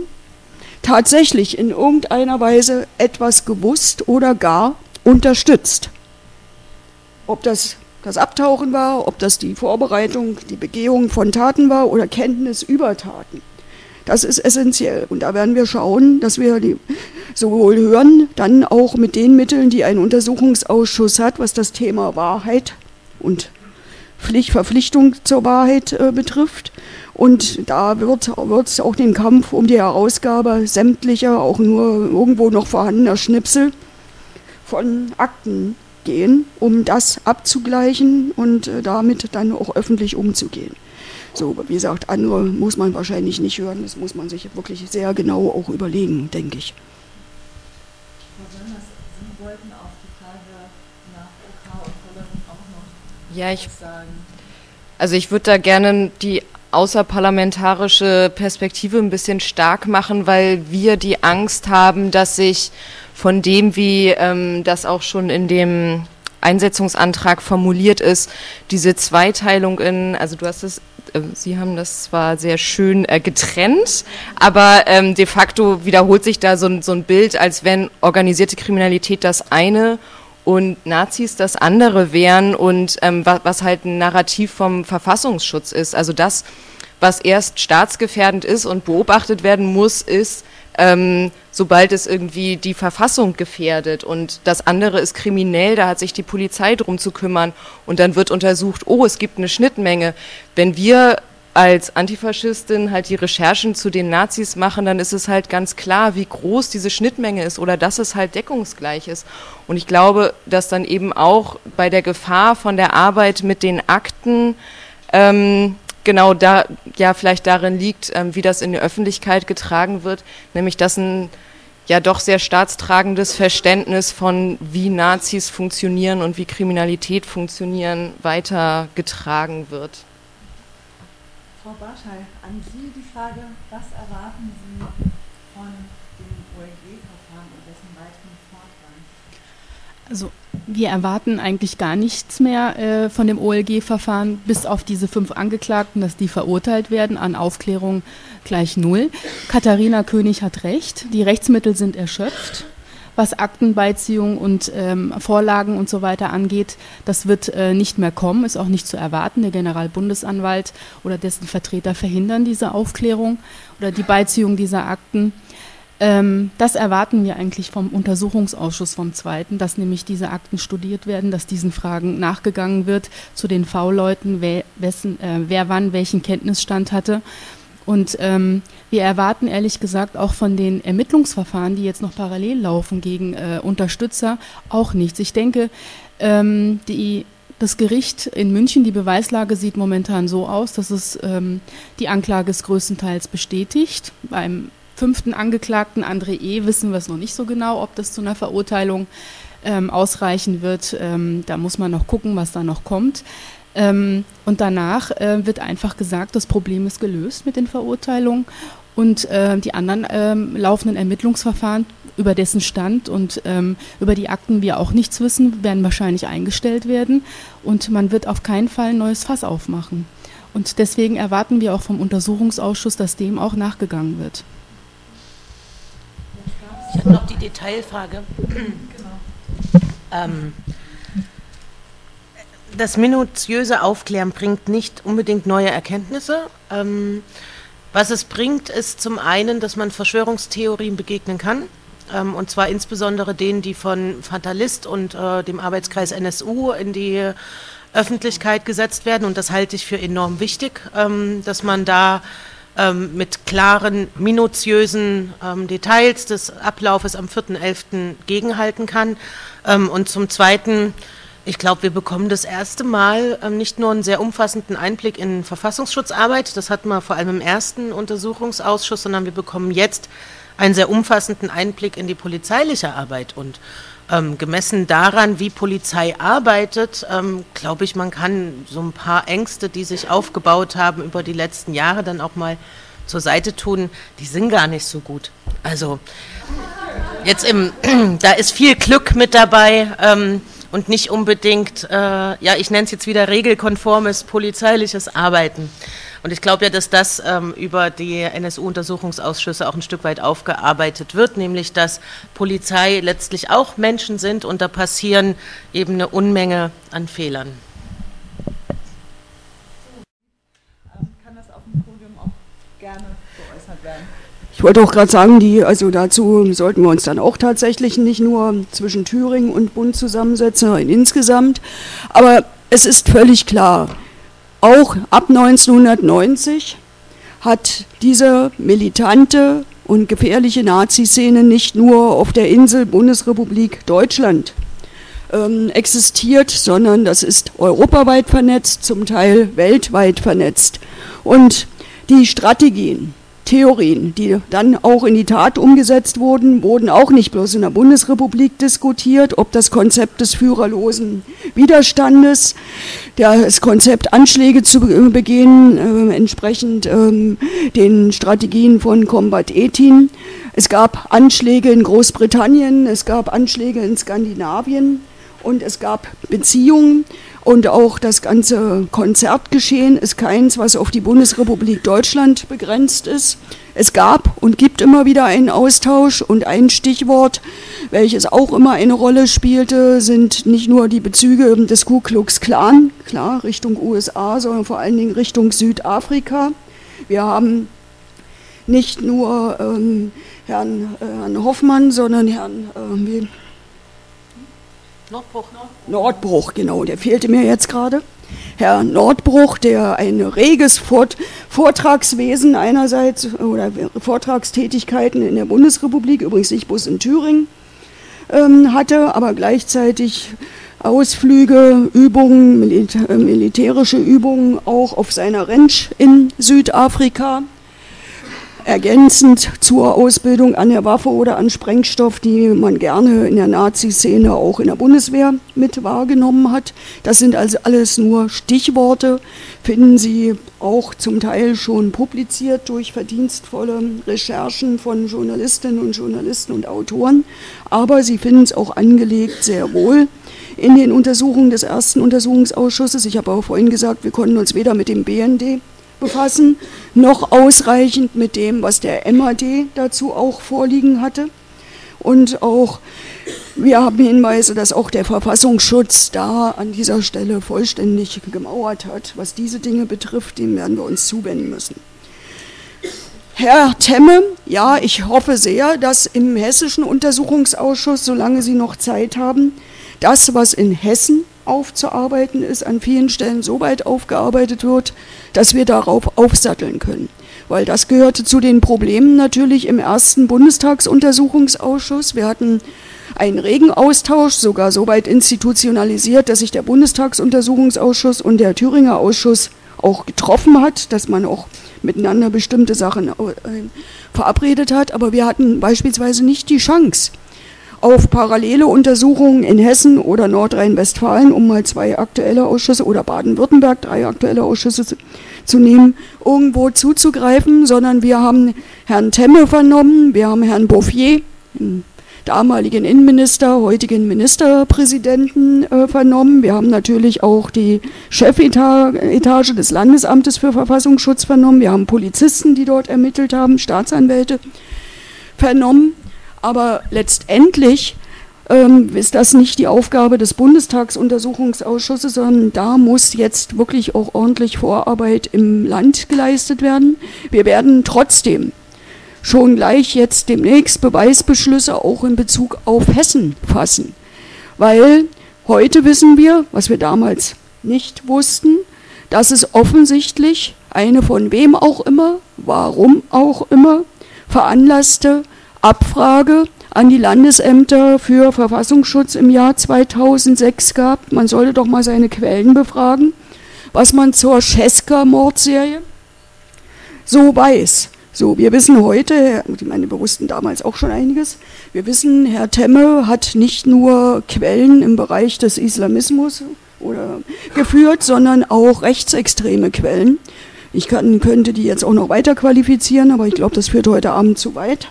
tatsächlich in irgendeiner Weise etwas gewusst oder gar unterstützt. Ob das das Abtauchen war, ob das die Vorbereitung, die Begehung von Taten war oder Kenntnis über Taten. Das ist essentiell. Und da werden wir schauen, dass wir die sowohl hören, dann auch mit den Mitteln, die ein Untersuchungsausschuss hat, was das Thema Wahrheit und Pflicht, Verpflichtung zur Wahrheit äh, betrifft. Und da wird es auch den Kampf um die Herausgabe sämtlicher, auch nur irgendwo noch vorhandener Schnipsel von Akten gehen, um das abzugleichen und äh, damit dann auch öffentlich umzugehen. So, wie gesagt, andere muss man wahrscheinlich nicht hören, das muss man sich wirklich sehr genau auch überlegen, denke ich. Sie wollten auf die Frage nach OK und Polen auch noch ja, ich, sagen. Also ich würde da gerne die außerparlamentarische Perspektive ein bisschen stark machen, weil wir die Angst haben, dass sich von dem, wie ähm, das auch schon in dem Einsetzungsantrag formuliert ist, diese Zweiteilung in, also du hast es, äh, Sie haben das zwar sehr schön äh, getrennt, aber ähm, de facto wiederholt sich da so, so ein Bild, als wenn organisierte Kriminalität das eine und Nazis das andere wären und ähm, was, was halt ein Narrativ vom Verfassungsschutz ist. Also das, was erst staatsgefährdend ist und beobachtet werden muss, ist, ähm, sobald es irgendwie die Verfassung gefährdet und das andere ist kriminell, da hat sich die Polizei drum zu kümmern und dann wird untersucht, oh, es gibt eine Schnittmenge. Wenn wir als Antifaschistin halt die Recherchen zu den Nazis machen, dann ist es halt ganz klar, wie groß diese Schnittmenge ist oder dass es halt deckungsgleich ist. Und ich glaube, dass dann eben auch bei der Gefahr von der Arbeit mit den Akten ähm, genau da ja vielleicht darin liegt, ähm, wie das in die Öffentlichkeit getragen wird, nämlich dass ein ja doch sehr staatstragendes Verständnis von wie Nazis funktionieren und wie Kriminalität funktionieren weitergetragen wird. Frau Barschei, an Sie die Frage, was erwarten Sie von dem OLG-Verfahren und dessen weiteren Fortgang? Also wir erwarten eigentlich gar nichts mehr äh, von dem OLG-Verfahren, bis auf diese fünf Angeklagten, dass die verurteilt werden an Aufklärung gleich null. Katharina König hat recht, die Rechtsmittel sind erschöpft. Was Aktenbeiziehung und ähm, Vorlagen und so weiter angeht, das wird äh, nicht mehr kommen, ist auch nicht zu erwarten. Der Generalbundesanwalt oder dessen Vertreter verhindern diese Aufklärung oder die Beiziehung dieser Akten. Ähm, das erwarten wir eigentlich vom Untersuchungsausschuss vom Zweiten, dass nämlich diese Akten studiert werden, dass diesen Fragen nachgegangen wird zu den V-Leuten, wer, wessen, äh, wer wann welchen Kenntnisstand hatte. Und ähm, wir erwarten ehrlich gesagt auch von den Ermittlungsverfahren, die jetzt noch parallel laufen gegen äh, Unterstützer, auch nichts. Ich denke, ähm, die, das Gericht in München, die Beweislage sieht momentan so aus, dass es ähm, die Anklage ist größtenteils bestätigt. Beim fünften Angeklagten André E. wissen wir es noch nicht so genau, ob das zu einer Verurteilung ähm, ausreichen wird. Ähm, da muss man noch gucken, was da noch kommt. Ähm, und danach äh, wird einfach gesagt, das Problem ist gelöst mit den Verurteilungen und äh, die anderen ähm, laufenden Ermittlungsverfahren über dessen Stand und ähm, über die Akten wir auch nichts wissen, werden wahrscheinlich eingestellt werden und man wird auf keinen Fall ein neues Fass aufmachen. Und deswegen erwarten wir auch vom Untersuchungsausschuss, dass dem auch nachgegangen wird. Ich habe noch die Detailfrage. Genau. Ähm, das minutiöse Aufklären bringt nicht unbedingt neue Erkenntnisse. Ähm, was es bringt, ist zum einen, dass man Verschwörungstheorien begegnen kann. Ähm, und zwar insbesondere denen, die von Fatalist und äh, dem Arbeitskreis NSU in die Öffentlichkeit gesetzt werden. Und das halte ich für enorm wichtig, ähm, dass man da ähm, mit klaren, minutiösen ähm, Details des Ablaufes am 4.11. gegenhalten kann. Ähm, und zum Zweiten, ich glaube, wir bekommen das erste Mal ähm, nicht nur einen sehr umfassenden Einblick in Verfassungsschutzarbeit, das hatten wir vor allem im ersten Untersuchungsausschuss, sondern wir bekommen jetzt einen sehr umfassenden Einblick in die polizeiliche Arbeit. Und ähm, gemessen daran, wie Polizei arbeitet, ähm, glaube ich, man kann so ein paar Ängste, die sich aufgebaut haben über die letzten Jahre, dann auch mal zur Seite tun. Die sind gar nicht so gut. Also jetzt im, da ist viel Glück mit dabei ähm, und nicht unbedingt, äh, ja, ich nenne es jetzt wieder regelkonformes polizeiliches Arbeiten. Und ich glaube ja, dass das ähm, über die NSU-Untersuchungsausschüsse auch ein Stück weit aufgearbeitet wird, nämlich dass Polizei letztlich auch Menschen sind und da passieren eben eine Unmenge an Fehlern. Kann das auf dem Podium auch gerne geäußert werden? Ich wollte auch gerade sagen, die, also dazu sollten wir uns dann auch tatsächlich nicht nur zwischen Thüringen und Bund zusammensetzen, sondern insgesamt. Aber es ist völlig klar, auch ab 1990 hat diese militante und gefährliche Nazi-Szene nicht nur auf der Insel Bundesrepublik Deutschland ähm, existiert, sondern das ist europaweit vernetzt, zum Teil weltweit vernetzt. Und die Strategien, Theorien, die dann auch in die Tat umgesetzt wurden, wurden auch nicht bloß in der Bundesrepublik diskutiert, ob das Konzept des führerlosen Widerstandes, das Konzept Anschläge zu begehen, äh, entsprechend ähm, den Strategien von Combat 18. Es gab Anschläge in Großbritannien, es gab Anschläge in Skandinavien und es gab Beziehungen und auch das ganze Konzertgeschehen ist keins, was auf die Bundesrepublik Deutschland begrenzt ist. es gab und gibt immer wieder einen Austausch und ein Stichwort, welches auch immer eine Rolle spielte, sind nicht nur die Bezüge des Ku Klux Klan, klar, Richtung USA, sondern vor allen Dingen Richtung Südafrika. Wir haben nicht nur ähm, Herrn, äh, Herrn, Hoffmann, sondern Herrn äh, Nordbruch. Nordbruch, genau, der fehlte mir jetzt gerade. Herr Nordbruch, der ein reges Vort Vortragswesen einerseits oder Vortragstätigkeiten in der Bundesrepublik, übrigens nicht bloß in Thüringen, ähm, hatte, aber gleichzeitig Ausflüge, Übungen, Milita äh, militärische Übungen auch auf seiner Ranch in Südafrika ergänzend zur Ausbildung an der Waffe oder an Sprengstoff, die man gerne in der Nazi-Szene auch in der Bundeswehr mit wahrgenommen hat. Das sind also alles nur Stichworte, finden Sie auch zum Teil schon publiziert durch verdienstvolle Recherchen von Journalistinnen und Journalisten und Autoren, aber Sie finden es auch angelegt sehr wohl in den Untersuchungen des ersten Untersuchungsausschusses. Ich habe auch vorhin gesagt, wir konnten uns weder mit dem BND befassen, noch ausreichend mit dem, was der MAD dazu auch vorliegen hatte. Und auch wir haben Hinweise, dass auch der Verfassungsschutz da an dieser Stelle vollständig gemauert hat. Was diese Dinge betrifft, dem werden wir uns zuwenden müssen. Herr Temme, ja, ich hoffe sehr, dass im Hessischen Untersuchungsausschuss, solange Sie noch Zeit haben, das, was in Hessen aufzuarbeiten ist, an vielen Stellen so weit aufgearbeitet wird, dass wir darauf aufsatteln können. Weil das gehörte zu den Problemen natürlich im ersten Bundestagsuntersuchungsausschuss. Wir hatten einen regen Austausch, sogar so weit institutionalisiert, dass sich der Bundestagsuntersuchungsausschuss und der Thüringer Ausschuss auch getroffen hat, dass man auch miteinander bestimmte Sachen äh, verabredet hat. Aber wir hatten beispielsweise nicht die Chance, auf parallele Untersuchungen in Hessen oder Nordrhein-Westfalen, um mal zwei aktuelle Ausschüsse oder Baden-Württemberg, drei aktuelle Ausschüsse zu, zu, nehmen, irgendwo zuzugreifen, sondern wir haben Herrn Temme vernommen, wir haben Herrn Bouffier, damaligen Innenminister, heutigen Ministerpräsidenten äh, vernommen. Wir haben natürlich auch die Chefetage des Landesamtes für Verfassungsschutz vernommen. Wir haben Polizisten, die dort ermittelt haben, Staatsanwälte vernommen. Aber letztendlich ähm, ist das nicht die Aufgabe des Bundestagsuntersuchungsausschusses, sondern da muss jetzt wirklich auch ordentlich Vorarbeit im Land geleistet werden. Wir werden trotzdem schon gleich jetzt demnächst Beweisbeschlüsse auch in Bezug auf Hessen fassen, weil heute wissen wir, was wir damals nicht wussten, dass es offensichtlich eine von wem auch immer, warum auch immer, veranlasste Abfrage an die Landesämter für Verfassungsschutz im Jahr 2006 gab. Man sollte doch mal seine Quellen befragen, was man zur Scheska-Mordserie so weiß. So, wir wissen heute, ich meine, wir wussten damals auch schon einiges, wir wissen, Herr Temme hat nicht nur Quellen im Bereich des Islamismus oder geführt, sondern auch rechtsextreme Quellen. Ich kann, könnte die jetzt auch noch weiter qualifizieren, aber ich glaube, das führt heute Abend zu weit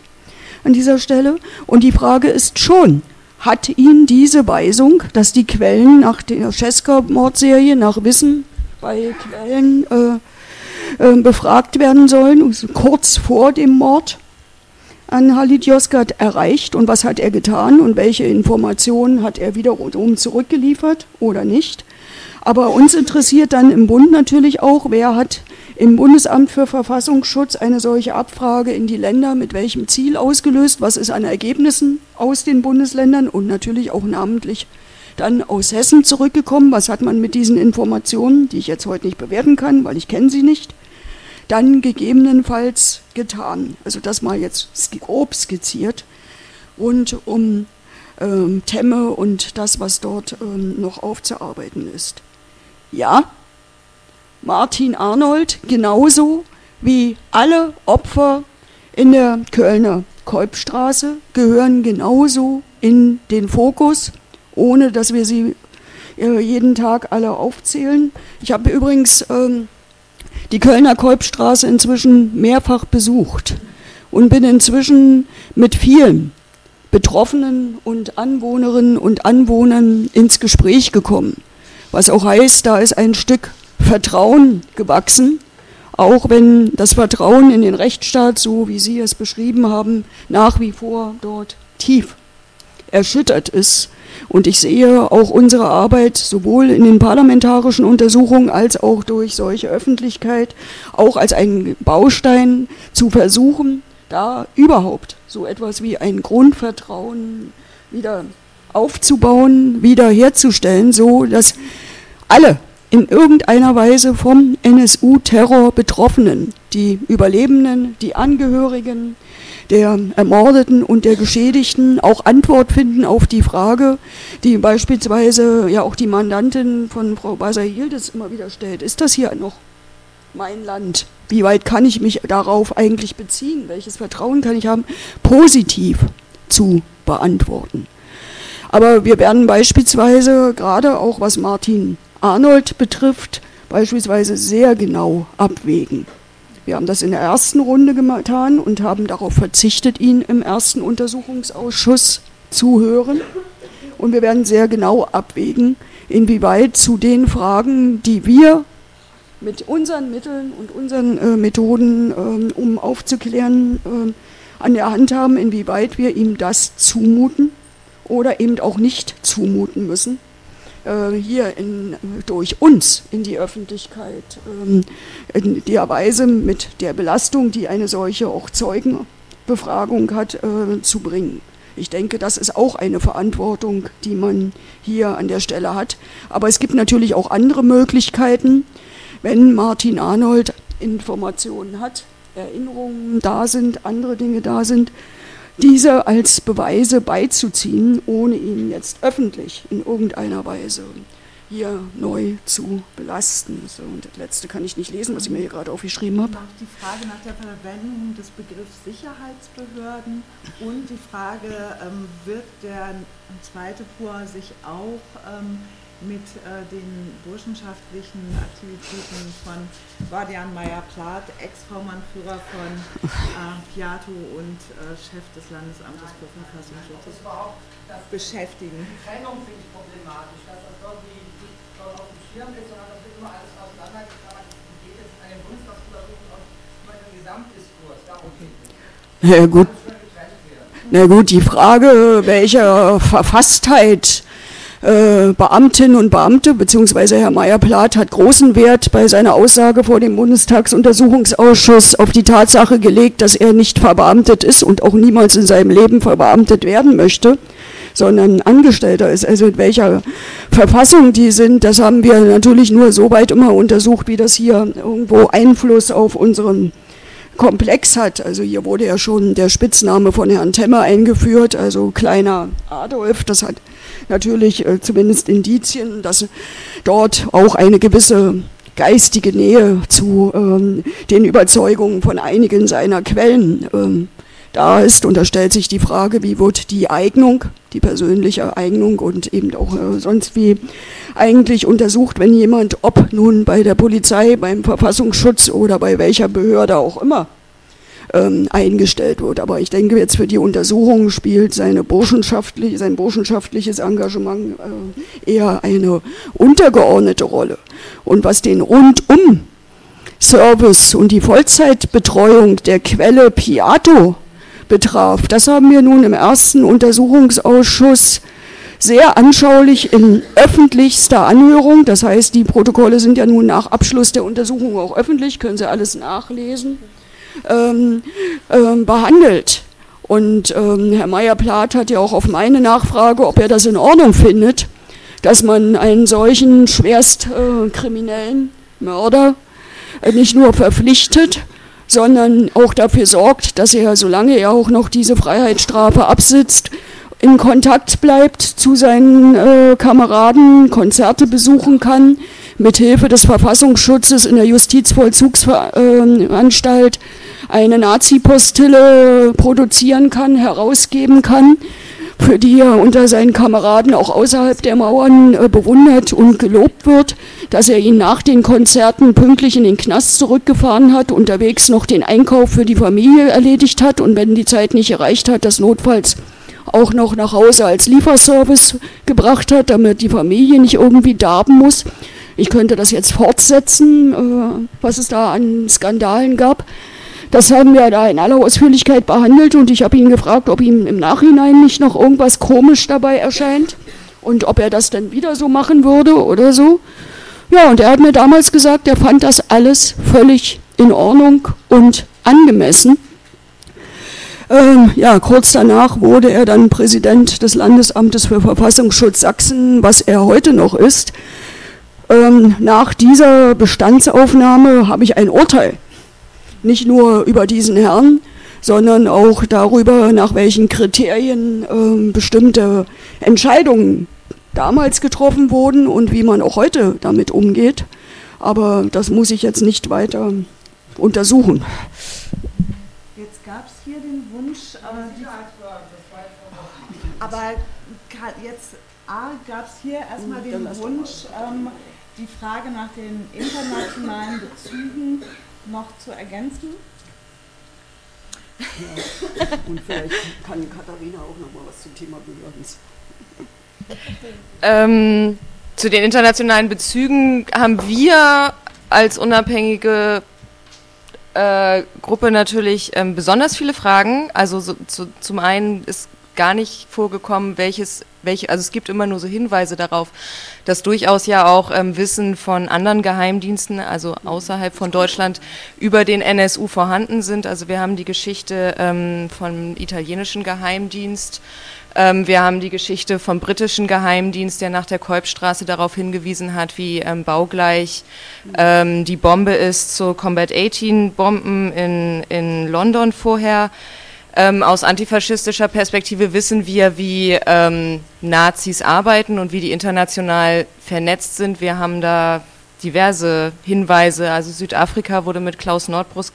an dieser Stelle. Und die Frage ist schon, hat ihn diese Weisung, dass die Quellen nach der Scheska-Mordserie nach Wissen bei Quellen äh, äh, befragt werden sollen, kurz vor dem Mord an Halid Yozgat erreicht und was hat er getan und welche Informationen hat er wiederum zurückgeliefert oder nicht. Aber uns interessiert dann im Bund natürlich auch, wer hat im Bundesamt für Verfassungsschutz eine solche Abfrage in die Länder mit welchem Ziel ausgelöst, was ist an Ergebnissen aus den Bundesländern und natürlich auch namentlich dann aus Hessen zurückgekommen, was hat man mit diesen Informationen, die ich jetzt heute nicht bewerten kann, weil ich kenne sie nicht, dann gegebenenfalls getan. Also das mal jetzt grob skizziert und um ähm, Temme und das, was dort ähm, noch aufzuarbeiten ist. Ja, Martin Arnold genauso wie alle Opfer in der Kölner Kolbstraße gehören genauso in den Fokus, ohne dass wir sie äh, jeden Tag alle aufzählen. Ich habe übrigens ähm, die Kölner Kolbstraße inzwischen mehrfach besucht und bin inzwischen mit vielen Betroffenen und Anwohnerinnen und Anwohnern ins Gespräch gekommen. Was auch heißt, da ist ein Stück Vertrauen gewachsen, auch wenn das Vertrauen in den Rechtsstaat, so wie Sie es beschrieben haben, nach wie vor dort tief erschüttert ist. Und ich sehe auch unsere Arbeit sowohl in den parlamentarischen Untersuchungen als auch durch solche Öffentlichkeit auch als einen Baustein zu versuchen, da überhaupt so etwas wie ein Grundvertrauen wieder aufzubauen, wiederherzustellen, so dass alle in irgendeiner Weise vom NSU-Terror Betroffenen, die Überlebenden, die Angehörigen der Ermordeten und der Geschädigten auch Antwort finden auf die Frage, die beispielsweise ja auch die Mandantin von Frau Basahildes immer wieder stellt. Ist das hier noch mein Land? Wie weit kann ich mich darauf eigentlich beziehen? Welches Vertrauen kann ich haben, positiv zu beantworten? Aber wir werden beispielsweise, gerade auch was Martin Arnold betrifft, beispielsweise sehr genau abwägen. Wir haben das in der ersten Runde getan und haben darauf verzichtet, ihn im ersten Untersuchungsausschuss zu hören. Und wir werden sehr genau abwägen, inwieweit zu den Fragen, die wir mit unseren Mitteln und unseren äh, Methoden, äh, um aufzuklären, äh, an der Hand haben, inwieweit wir ihm das zumuten oder eben auch nicht zumuten müssen äh, hier in, durch uns in die Öffentlichkeit ähm, in der Weise mit der Belastung, die eine solche auch Zeugenbefragung hat, äh, zu bringen. Ich denke, das ist auch eine Verantwortung, die man hier an der Stelle hat. Aber es gibt natürlich auch andere Möglichkeiten, wenn Martin Arnold Informationen hat, Erinnerungen da sind, andere Dinge da sind, diese als Beweise beizuziehen, ohne ihn jetzt öffentlich in irgendeiner Weise hier neu zu belasten. So, und das letzte kann ich nicht lesen, was ich mir hier gerade aufgeschrieben habe. Die Frage nach der Verwendung des Begriffs Sicherheitsbehörden und die Frage, ähm, wird der zweite Pur sich auch ähm, mit äh, den burschenschaftlichen Aktivitäten von Vadian Meyer-Plath, Ex-V-Mann-Führer von äh, Piato und äh, Chef des Landesamtes für Verfassungsschutz beschäftigen. Die Trennung finde ich problematisch, dass das irgendwie nicht auf dem Schirm ist, sondern das wird immer alles auseinandergetragen. Es geht jetzt an den Bundestagsuntersuchungen über den Gesamtdiskurs. Darum geht es. Ja, gut. Na gut, die Frage, welche Verfasstheit äh, Beamtinnen und Beamte, beziehungsweise Herr Meyer-Plath hat großen Wert bei seiner Aussage vor dem Bundestagsuntersuchungsausschuss auf die Tatsache gelegt, dass er nicht verbeamtet ist und auch niemals in seinem Leben verbeamtet werden möchte sondern Angestellter ist. Also in welcher Verfassung die sind, das haben wir natürlich nur so weit immer untersucht, wie das hier irgendwo Einfluss auf unseren Komplex hat. Also hier wurde ja schon der Spitzname von Herrn Temmer eingeführt, also kleiner Adolf. Das hat natürlich äh, zumindest Indizien, dass dort auch eine gewisse geistige Nähe zu ähm, den Überzeugungen von einigen seiner Quellen ähm, da ist. Und da stellt sich die Frage, wie wird die Eignung, die persönliche Eignung und eben auch äh, sonst wie eigentlich untersucht, wenn jemand, ob nun bei der Polizei, beim Verfassungsschutz oder bei welcher Behörde auch immer, ähm, eingestellt wird. Aber ich denke, jetzt für die Untersuchung spielt seine burschenschaftliche, sein burschenschaftliches Engagement äh, eher eine untergeordnete Rolle. Und was den rundum Service und die Vollzeitbetreuung der Quelle Piato betraf, das haben wir nun im ersten Untersuchungsausschuss sehr anschaulich in öffentlichster Anhörung, das heißt, die Protokolle sind ja nun nach Abschluss der Untersuchung auch öffentlich, können Sie alles nachlesen, ähm, ähm, behandelt. Und ähm, Herr Meyer-Plath hat ja auch auf meine Nachfrage, ob er das in Ordnung findet, dass man einen solchen schwerst äh, Mörder äh, nicht nur verpflichtet, sondern auch dafür sorgt, dass er, solange er auch noch diese Freiheitsstrafe absitzt, in Kontakt bleibt zu seinen äh, Kameraden, Konzerte besuchen kann, mit Hilfe des Verfassungsschutzes in der Justizvollzugsanstalt eine Nazi-Postille produzieren kann, herausgeben kann, für die er unter seinen Kameraden auch außerhalb der Mauern äh, bewundert und gelobt wird, dass er ihn nach den Konzerten pünktlich in den Knast zurückgefahren hat, unterwegs noch den Einkauf für die Familie erledigt hat und wenn die Zeit nicht erreicht hat, das notfalls auch noch nach Hause als Lieferservice gebracht hat, damit die Familie nicht irgendwie darben muss. Ich könnte das jetzt fortsetzen, äh, was es da an Skandalen gab. Das haben wir da in aller Ausführlichkeit behandelt und ich habe ihn gefragt, ob ihm im Nachhinein nicht noch irgendwas komisch dabei erscheint und ob er das dann wieder so machen würde oder so. Ja, und er hat mir damals gesagt, er fand das alles völlig in Ordnung und angemessen. Ähm, ja, kurz danach wurde er dann Präsident des Landesamtes für Verfassungsschutz Sachsen, was er heute noch ist. Ähm, nach dieser Bestandsaufnahme habe ich ein Urteil, nicht nur über diesen Herrn, sondern auch darüber, nach welchen Kriterien ähm, bestimmte Entscheidungen damals getroffen wurden und wie man auch heute damit umgeht. Aber das muss ich jetzt nicht weiter untersuchen. Jetzt gab es hier den Wunsch, aber, die, aber jetzt gab es hier erstmal den Wunsch, ähm, die Frage nach den internationalen Bezügen noch zu ergänzen. Ja. Und vielleicht kann Katharina auch noch mal was zum Thema Behördens. Ähm, zu den internationalen Bezügen haben wir als unabhängige äh, Gruppe natürlich ähm, besonders viele Fragen. Also so, zu, zum einen ist gar nicht vorgekommen, welches, welche, also es gibt immer nur so Hinweise darauf, dass durchaus ja auch ähm, Wissen von anderen Geheimdiensten, also außerhalb von Deutschland, über den NSU vorhanden sind. Also wir haben die Geschichte ähm, vom italienischen Geheimdienst, ähm, wir haben die Geschichte vom britischen Geheimdienst, der nach der Kolbstraße darauf hingewiesen hat, wie ähm, baugleich ähm, die Bombe ist zu Combat 18 Bomben in, in London vorher. Ähm, aus antifaschistischer Perspektive wissen wir, wie ähm, Nazis arbeiten und wie die international vernetzt sind. Wir haben da diverse Hinweise. Also Südafrika wurde mit Klaus Nordbruch,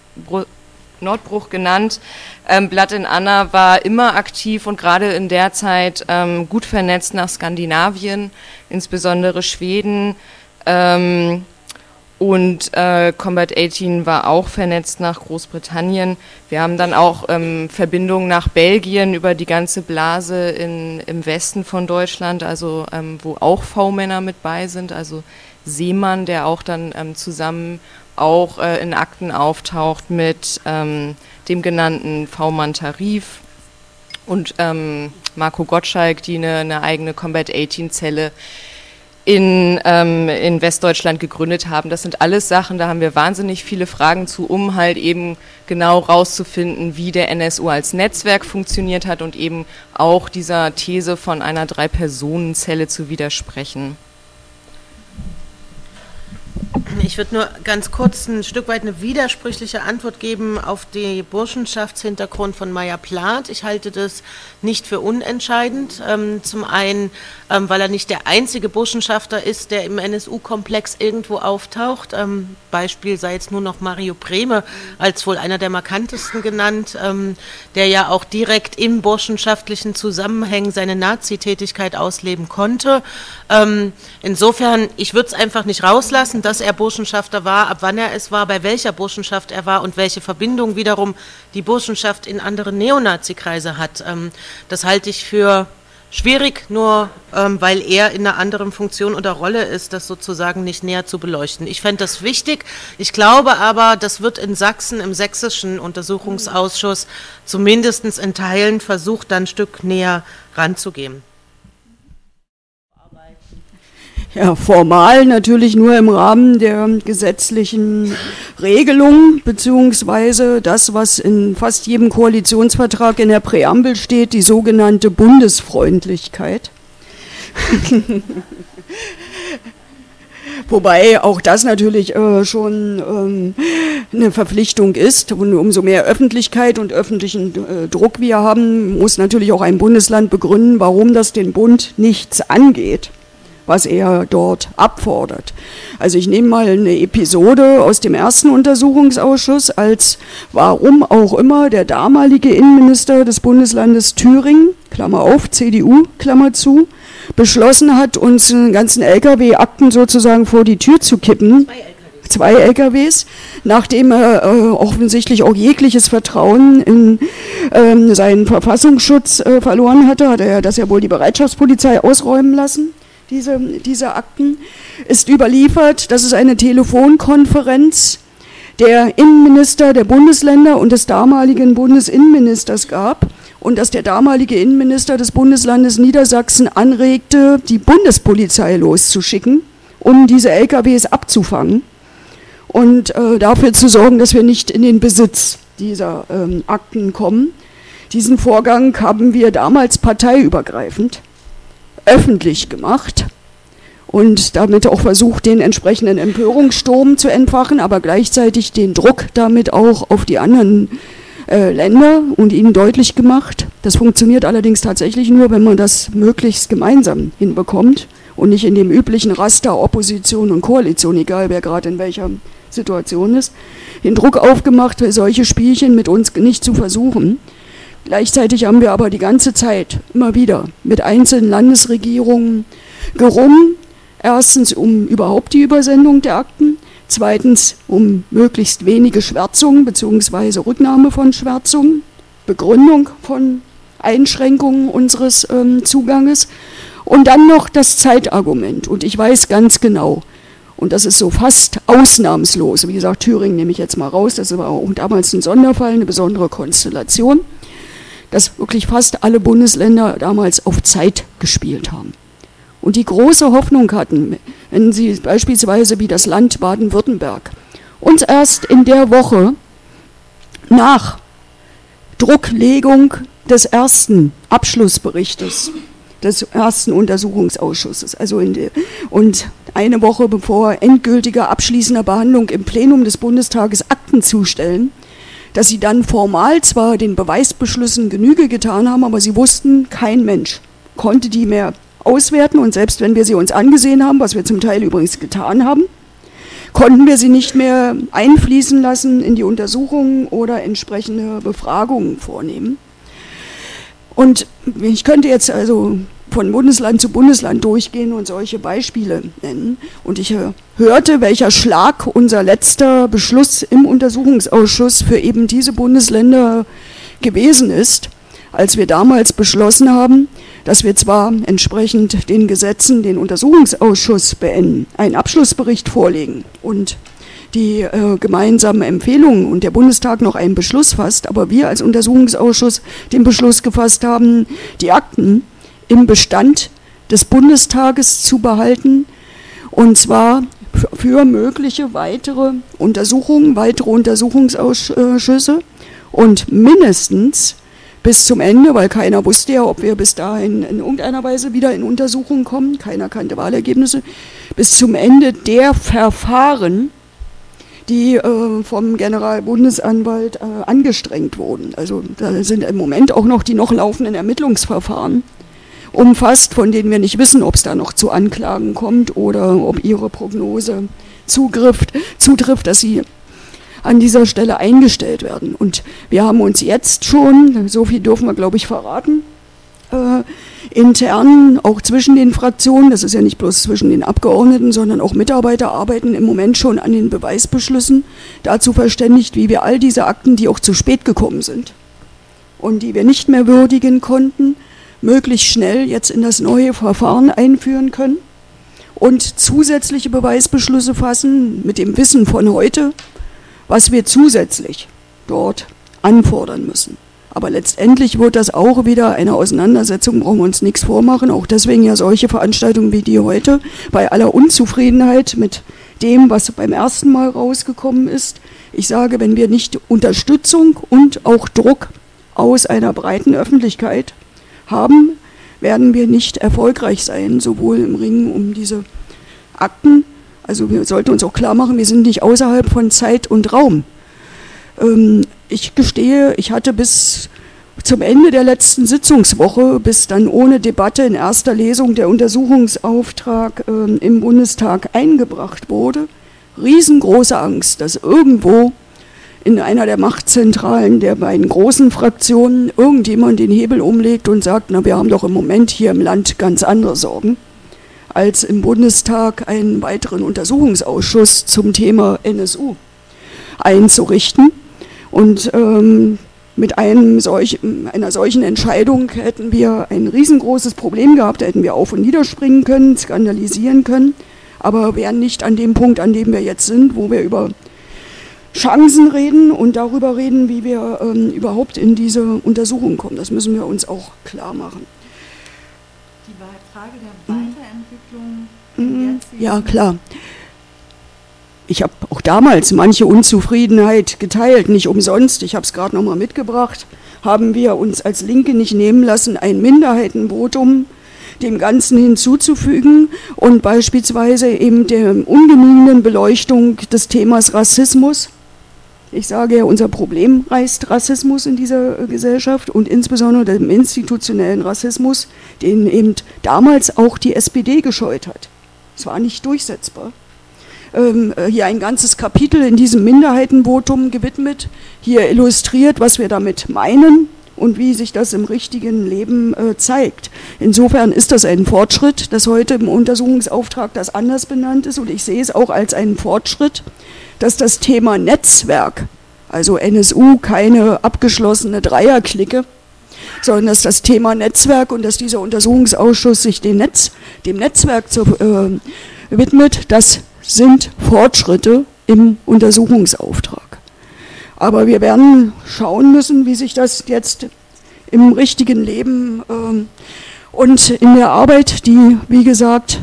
Nordbruch genannt. Ähm, Blatt in Anna war immer aktiv und gerade in der Zeit ähm, gut vernetzt nach Skandinavien, insbesondere Schweden. Ähm, und äh, Combat 18 war auch vernetzt nach Großbritannien. Wir haben dann auch ähm, Verbindungen nach Belgien über die ganze Blase in, im Westen von Deutschland, also ähm, wo auch V-Männer mit bei sind, also Seemann, der auch dann ähm, zusammen auch äh, in Akten auftaucht mit ähm, dem genannten V-Mann-Tarif und ähm, Marco Gottschalk, die eine, eine eigene Combat 18-Zelle in, ähm, in Westdeutschland gegründet haben. Das sind alles Sachen, da haben wir wahnsinnig viele Fragen zu, um halt eben genau rauszufinden, wie der NSU als Netzwerk funktioniert hat und eben auch dieser These von einer Drei-Personen-Zelle zu widersprechen. Ich würde nur ganz kurz ein Stück weit eine widersprüchliche Antwort geben auf den Burschenschaftshintergrund von Meyer Plath. Ich halte das nicht für unentscheidend. Ähm, zum einen, ähm, weil er nicht der einzige Burschenschafter ist, der im NSU-Komplex irgendwo auftaucht. Ähm, Beispiel sei jetzt nur noch Mario Brehme als wohl einer der markantesten genannt, der ja auch direkt im burschenschaftlichen Zusammenhang seine Nazi-Tätigkeit ausleben konnte. Insofern, ich würde es einfach nicht rauslassen, dass er Burschenschafter war, ab wann er es war, bei welcher Burschenschaft er war und welche Verbindung wiederum die Burschenschaft in andere Neonazi-Kreise hat. Ähm, das halte ich für schwierig, nur ähm, weil er in einer anderen Funktion oder Rolle ist, das sozusagen nicht näher zu beleuchten. Ich fände das wichtig. Ich glaube aber, das wird in Sachsen im sächsischen Untersuchungsausschuss zumindest in Teilen versucht, dann ein Stück näher ranzugehen. Ja, formal natürlich nur im Rahmen der gesetzlichen Regelung, beziehungsweise das, was in fast jedem Koalitionsvertrag in der Präambel steht, die sogenannte Bundesfreundlichkeit. Wobei auch das natürlich äh, schon ähm, eine Verpflichtung ist. Und umso mehr Öffentlichkeit und öffentlichen äh, Druck wir haben, muss natürlich auch ein Bundesland begründen, warum das den Bund nichts angeht was er dort abfordert. Also ich nehme mal eine Episode aus dem ersten Untersuchungsausschuss, als warum auch immer der damalige Innenminister des Bundeslandes Thüringen, Klammer auf, CDU, Klammer zu, beschlossen hat, uns einen ganzen Lkw-Akten sozusagen vor die Tür zu kippen. Zwei LKWs, nachdem er äh, offensichtlich auch jegliches Vertrauen in ähm, seinen Verfassungsschutz äh, verloren hatte, hat er das ja wohl die Bereitschaftspolizei ausräumen lassen diese, diese Akten, ist überliefert, dass es eine Telefonkonferenz der Innenminister der Bundesländer und des damaligen Bundesinnenministers gab und dass der damalige Innenminister des Bundeslandes Niedersachsen anregte, die Bundespolizei loszuschicken, um diese LKWs abzufangen und äh, dafür zu sorgen, dass wir nicht in den Besitz dieser ähm, Akten kommen. Diesen Vorgang haben wir damals parteiübergreifend öffentlich gemacht und damit auch versucht, den entsprechenden Empörungssturm zu entfachen, aber gleichzeitig den Druck damit auch auf die anderen äh, Länder und ihnen deutlich gemacht. Das funktioniert allerdings tatsächlich nur, wenn man das möglichst gemeinsam hinbekommt und nicht in dem üblichen Raster Opposition und Koalition, egal wer gerade in welcher Situation ist, den Druck aufgemacht, solche Spielchen mit uns nicht zu versuchen. Gleichzeitig haben wir aber die ganze Zeit immer wieder mit einzelnen Landesregierungen gerungen, erstens um überhaupt die Übersendung der Akten, zweitens um möglichst wenige Schwärzungen bzw. Rücknahme von Schwärzungen, Begründung von Einschränkungen unseres ähm, Zuganges und dann noch das Zeitargument. Und ich weiß ganz genau, und das ist so fast ausnahmslos, wie gesagt, Thüringen nehme ich jetzt mal raus, das war auch damals ein Sonderfall, eine besondere Konstellation, dass wirklich fast alle Bundesländer damals auf Zeit gespielt haben. Und die große Hoffnung hatten, wenn sie beispielsweise wie das Land Baden-Württemberg uns erst in der Woche nach Drucklegung des ersten Abschlussberichtes des ersten Untersuchungsausschusses. Also der, und eine Woche bevor endgültiger abschließender Behandlung im Plenum des Bundestages Akten zustellen, dass sie dann formal zwar den Beweisbeschlüssen Genüge getan haben, aber sie wussten, kein Mensch konnte die mehr auswerten und selbst wenn wir sie uns angesehen haben, was wir zum Teil übrigens getan haben, konnten wir sie nicht mehr einfließen lassen in die Untersuchungen oder entsprechende Befragungen vornehmen. Und ich könnte jetzt also von Bundesland zu Bundesland durchgehen und solche Beispiele nennen. Und ich äh, hörte, welcher Schlag unser letzter Beschluss im Untersuchungsausschuss für eben diese Bundesländer gewesen ist, als wir damals beschlossen haben, dass wir zwar entsprechend den Gesetzen den Untersuchungsausschuss beenden, einen Abschlussbericht vorlegen und die äh, gemeinsamen Empfehlungen und der Bundestag noch einen Beschluss fasst, aber wir als Untersuchungsausschuss den Beschluss gefasst haben, die Akten im Bestand des Bundestages zu behalten. Und zwar für mögliche weitere Untersuchungen, weitere Untersuchungsausschüsse. Und mindestens bis zum Ende, weil keiner wusste ja, ob wir bis dahin in irgendeiner Weise wieder in Untersuchungen kommen, keiner kannte Wahlergebnisse, bis zum Ende der Verfahren, die äh, vom Generalbundesanwalt äh, angestrengt wurden. Also da sind im Moment auch noch die noch laufenden Ermittlungsverfahren umfasst, von denen wir nicht wissen, ob es da noch zu Anklagen kommt oder ob ihre Prognose zugrifft, zutrifft, dass sie an dieser Stelle eingestellt werden. Und wir haben uns jetzt schon, so viel dürfen wir, glaube ich, verraten, äh, intern, auch zwischen den Fraktionen, das ist ja nicht bloß zwischen den Abgeordneten, sondern auch Mitarbeiter arbeiten im Moment schon an den Beweisbeschlüssen, dazu verständigt, wie wir all diese Akten, die auch zu spät gekommen sind und die wir nicht mehr würdigen konnten, möglichst schnell jetzt in das neue Verfahren einführen können und zusätzliche Beweisbeschlüsse fassen mit dem Wissen von heute, was wir zusätzlich dort anfordern müssen. Aber letztendlich wird das auch wieder eine Auseinandersetzung, brauchen wir uns nichts vormachen. Auch deswegen ja solche Veranstaltungen wie die heute, bei aller Unzufriedenheit mit dem, was beim ersten Mal rausgekommen ist. Ich sage, wenn wir nicht Unterstützung und auch Druck aus einer breiten Öffentlichkeit haben, werden wir nicht erfolgreich sein, sowohl im Ringen um diese Akten, also wir sollten uns auch klar machen, wir sind nicht außerhalb von Zeit und Raum. Ähm, ich gestehe, ich hatte bis zum Ende der letzten Sitzungswoche, bis dann ohne Debatte in erster Lesung der Untersuchungsauftrag äh, im Bundestag eingebracht wurde, riesengroße Angst, dass irgendwo in einer der Machtzentralen der beiden großen Fraktionen irgendjemand den Hebel umlegt und sagt, na wir haben doch im Moment hier im Land ganz andere Sorgen, als im Bundestag einen weiteren Untersuchungsausschuss zum Thema NSU einzurichten. Und ähm, mit einem solch, einer solchen Entscheidung hätten wir ein riesengroßes Problem gehabt, hätten wir auf und niederspringen können, skandalisieren können, aber wären nicht an dem Punkt, an dem wir jetzt sind, wo wir über Chancen reden und darüber reden, wie wir ähm, überhaupt in diese Untersuchung kommen. Das müssen wir uns auch klar machen. Die Frage der Weiterentwicklung. Mhm. Ja, klar. Ich habe auch damals manche Unzufriedenheit geteilt, nicht umsonst. Ich habe es gerade nochmal mitgebracht. Haben wir uns als Linke nicht nehmen lassen, ein Minderheitenvotum dem Ganzen hinzuzufügen und beispielsweise eben der ungenügenden Beleuchtung des Themas Rassismus ich sage ja, unser Problem reißt Rassismus in dieser äh, Gesellschaft und insbesondere dem institutionellen Rassismus, den eben damals auch die SPD gescheut hat. Es war nicht durchsetzbar. Ähm, äh, hier ein ganzes Kapitel in diesem Minderheitenvotum gewidmet, hier illustriert, was wir damit meinen und wie sich das im richtigen Leben äh, zeigt. Insofern ist das ein Fortschritt, dass heute im Untersuchungsauftrag das anders benannt ist und ich sehe es auch als einen Fortschritt, dass das Thema Netzwerk, also NSU keine abgeschlossene Dreierklicke, sondern dass das Thema Netzwerk und dass dieser Untersuchungsausschuss sich dem, Netz, dem Netzwerk zu, äh, widmet, das sind Fortschritte im Untersuchungsauftrag. Aber wir werden schauen müssen, wie sich das jetzt im richtigen Leben äh, und in der Arbeit, die, wie gesagt,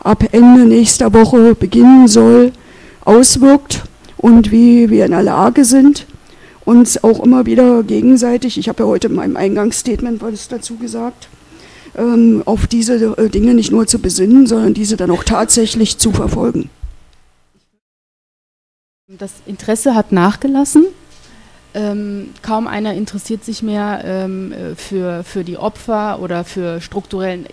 ab Ende nächster Woche beginnen soll, auswirkt und wie wir in der Lage sind, uns auch immer wieder gegenseitig, ich habe ja heute in meinem Eingangsstatement was dazu gesagt, ähm, auf diese äh, Dinge nicht nur zu besinnen, sondern diese dann auch tatsächlich zu verfolgen. Das Interesse hat nachgelassen. Ähm, kaum einer interessiert sich mehr ähm, äh, für, für die Opfer oder für strukturellen,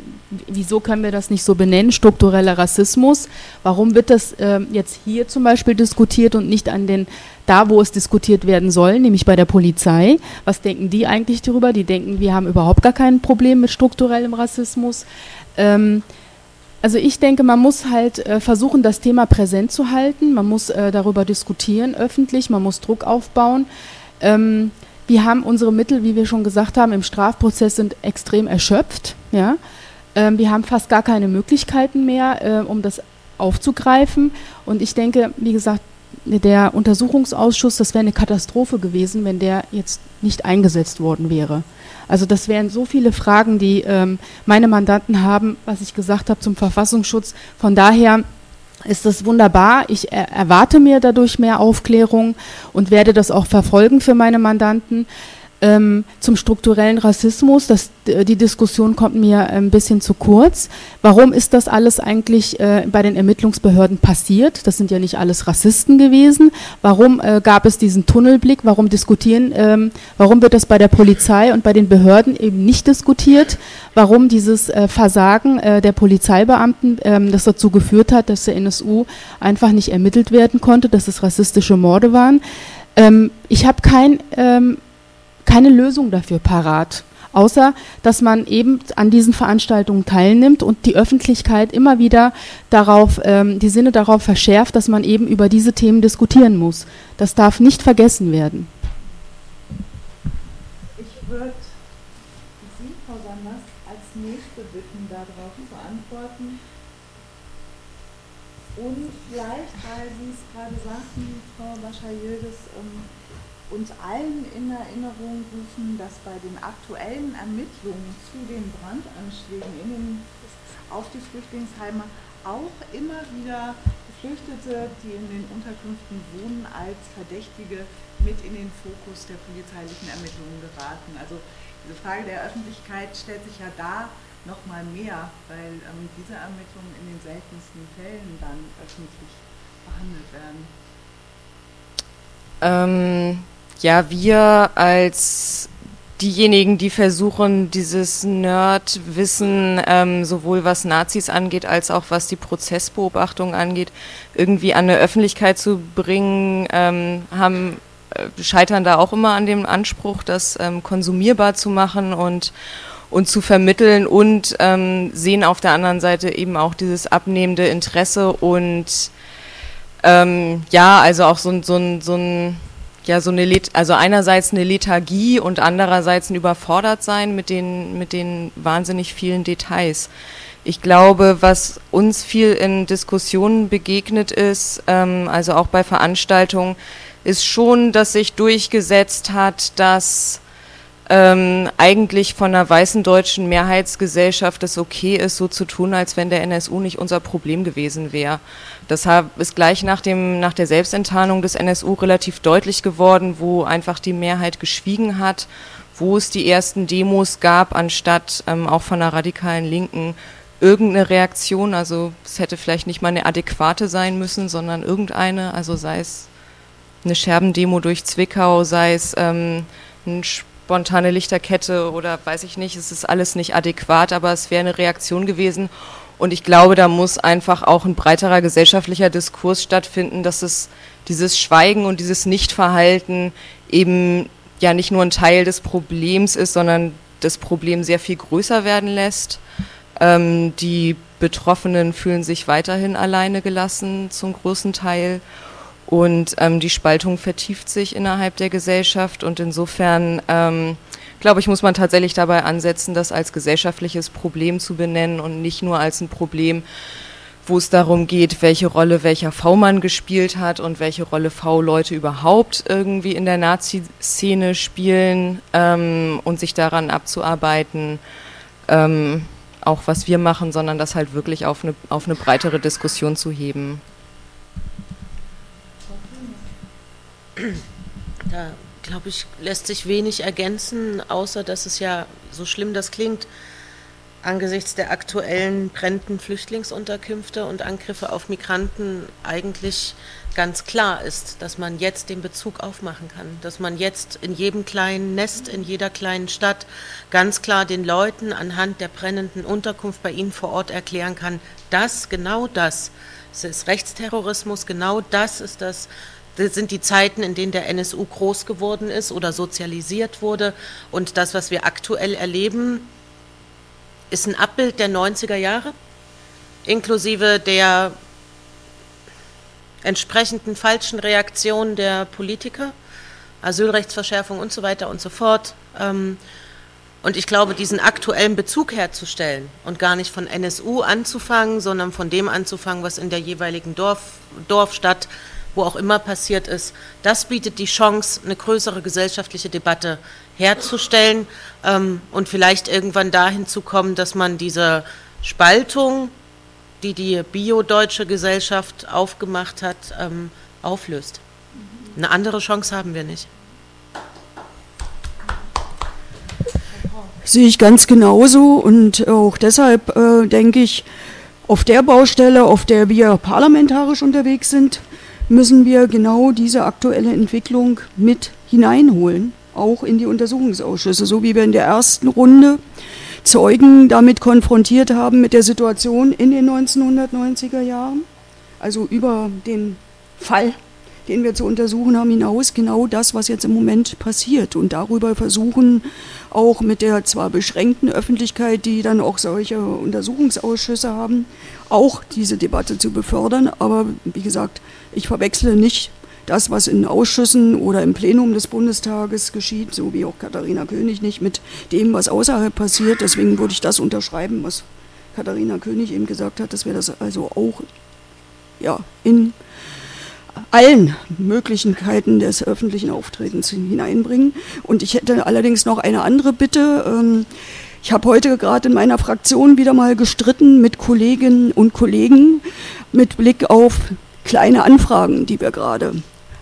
wieso können wir das nicht so benennen, struktureller Rassismus? Warum wird das ähm, jetzt hier zum Beispiel diskutiert und nicht an den, da wo es diskutiert werden soll, nämlich bei der Polizei? Was denken die eigentlich darüber? Die denken, wir haben überhaupt gar kein Problem mit strukturellem Rassismus. Also ich denke, man muss halt äh, versuchen, das Thema präsent zu halten. Man muss äh, darüber diskutieren öffentlich, man muss Druck aufbauen. Ähm, wir haben unsere Mittel, wie wir schon gesagt haben, im Strafprozess sind extrem erschöpft. Ja? Ähm, wir haben fast gar keine Möglichkeiten mehr, äh, um das aufzugreifen. Und ich denke, wie gesagt, der Untersuchungsausschuss, das wäre eine Katastrophe gewesen, wenn der jetzt nicht eingesetzt worden wäre. Also das wären so viele Fragen, die ähm, meine Mandanten haben, was ich gesagt habe zum Verfassungsschutz. Von daher ist das wunderbar. Ich erwarte mir dadurch mehr Aufklärung und werde das auch verfolgen für meine Mandanten. Ähm, zum strukturellen Rassismus, das, die Diskussion kommt mir ein bisschen zu kurz. Warum ist das alles eigentlich äh, bei den Ermittlungsbehörden passiert? Das sind ja nicht alles Rassisten gewesen. Warum äh, gab es diesen Tunnelblick? Warum diskutieren, ähm, warum wird das bei der Polizei und bei den Behörden eben nicht diskutiert? Warum dieses äh, Versagen äh, der Polizeibeamten, ähm, das dazu geführt hat, dass der NSU einfach nicht ermittelt werden konnte, dass es rassistische Morde waren? Ähm, ich habe kein ähm, keine Lösung dafür parat. Außer, dass man eben an diesen Veranstaltungen teilnimmt und die Öffentlichkeit immer wieder darauf, ähm, die Sinne darauf verschärft, dass man eben über diese Themen diskutieren muss. Das darf nicht vergessen werden. Ich würde Sie, Frau Sanders, als Nächste bitten, darauf zu antworten. Und vielleicht, weil Sie es gerade sagten, Frau ähm, uns allen in Erinnerung rufen, dass bei den aktuellen Ermittlungen zu den Brandanschlägen in den, auf die Flüchtlingsheime auch immer wieder Geflüchtete, die in den Unterkünften wohnen, als Verdächtige mit in den Fokus der polizeilichen Ermittlungen geraten. Also diese Frage der Öffentlichkeit stellt sich ja da nochmal mehr, weil ähm, diese Ermittlungen in den seltensten Fällen dann öffentlich behandelt werden. Ähm, ja, wir als diejenigen, die versuchen, dieses Nerd-Wissen, ähm, sowohl was Nazis angeht, als auch was die Prozessbeobachtung angeht, irgendwie an eine Öffentlichkeit zu bringen, ähm, haben, äh, scheitern da auch immer an dem Anspruch, das ähm, konsumierbar zu machen und, und zu vermitteln und ähm, sehen auf der anderen Seite eben auch dieses abnehmende Interesse und ähm, ja, also auch so, so, so ein ja so eine, Let also einerseits eine Lethargie und andererseits ein Überfordertsein mit den, mit den wahnsinnig vielen Details. Ich glaube, was uns viel in Diskussionen begegnet ist, ähm, also auch bei Veranstaltungen, ist schon, dass sich durchgesetzt hat, dass ähm, eigentlich von einer weißen deutschen Mehrheitsgesellschaft es okay ist, so zu tun, als wenn der NSU nicht unser Problem gewesen wäre. Das ist gleich nach, dem, nach der Selbstenttarnung des NSU relativ deutlich geworden, wo einfach die Mehrheit geschwiegen hat, wo es die ersten Demos gab, anstatt ähm, auch von der radikalen Linken irgendeine Reaktion. Also es hätte vielleicht nicht mal eine adäquate sein müssen, sondern irgendeine, also sei es eine Scherbendemo durch Zwickau, sei es ähm, ein spontane Lichterkette oder weiß ich nicht, es ist alles nicht adäquat, aber es wäre eine Reaktion gewesen. Und ich glaube, da muss einfach auch ein breiterer gesellschaftlicher Diskurs stattfinden, dass es dieses Schweigen und dieses Nichtverhalten eben ja nicht nur ein Teil des Problems ist, sondern das Problem sehr viel größer werden lässt. Ähm, die Betroffenen fühlen sich weiterhin alleine gelassen zum großen Teil. Und ähm, die Spaltung vertieft sich innerhalb der Gesellschaft und insofern ähm, glaube ich, muss man tatsächlich dabei ansetzen, das als gesellschaftliches Problem zu benennen und nicht nur als ein Problem, wo es darum geht, welche Rolle welcher V-Mann gespielt hat und welche Rolle V-Leute überhaupt irgendwie in der Nazi-Szene spielen ähm, und sich daran abzuarbeiten, ähm, auch was wir machen, sondern das halt wirklich auf eine, auf eine breitere Diskussion zu heben. Da, glaube ich, lässt sich wenig ergänzen, außer dass es ja, so schlimm das klingt, angesichts der aktuellen brennenden Flüchtlingsunterkünfte und Angriffe auf Migranten eigentlich ganz klar ist, dass man jetzt den Bezug aufmachen kann, dass man jetzt in jedem kleinen Nest, in jeder kleinen Stadt ganz klar den Leuten anhand der brennenden Unterkunft bei ihnen vor Ort erklären kann, das, genau das, es ist Rechtsterrorismus, genau das ist das, sind die Zeiten, in denen der NSU groß geworden ist oder sozialisiert wurde. Und das, was wir aktuell erleben, ist ein Abbild der 90er Jahre, inklusive der entsprechenden falschen Reaktionen der Politiker, Asylrechtsverschärfung und so weiter und so fort. Ähm, und ich glaube, diesen aktuellen Bezug herzustellen und gar nicht von NSU anzufangen, sondern von dem anzufangen, was in der jeweiligen Dorf, Dorfstadt wo auch immer passiert ist, das bietet die Chance, eine größere gesellschaftliche Debatte herzustellen ähm, und vielleicht irgendwann dahin zu kommen, dass man diese Spaltung, die die biodeutsche Gesellschaft aufgemacht hat, ähm, auflöst. Eine andere Chance haben wir nicht. Sehe ich ganz genauso und auch deshalb äh, denke ich, auf der Baustelle, auf der wir parlamentarisch unterwegs sind, müssen wir genau diese aktuelle Entwicklung mit hineinholen, auch in die Untersuchungsausschüsse, so wie wir in der ersten Runde Zeugen damit konfrontiert haben mit der Situation in den 1990er Jahren, also über den Fall, den wir zu untersuchen haben, hinaus genau das, was jetzt im Moment passiert und darüber versuchen, auch mit der zwar beschränkten Öffentlichkeit, die dann auch solche Untersuchungsausschüsse haben, auch diese Debatte zu befördern. Aber wie gesagt, ich verwechsle nicht das, was in Ausschüssen oder im Plenum des Bundestages geschieht, so wie auch Katharina König nicht, mit dem, was außerhalb passiert. Deswegen würde ich das unterschreiben, was Katharina König eben gesagt hat, dass wir das also auch ja, in allen Möglichkeiten des öffentlichen Auftretens hineinbringen. Und ich hätte allerdings noch eine andere Bitte. Ähm, ich habe heute gerade in meiner Fraktion wieder mal gestritten mit Kolleginnen und Kollegen mit Blick auf kleine Anfragen, die wir gerade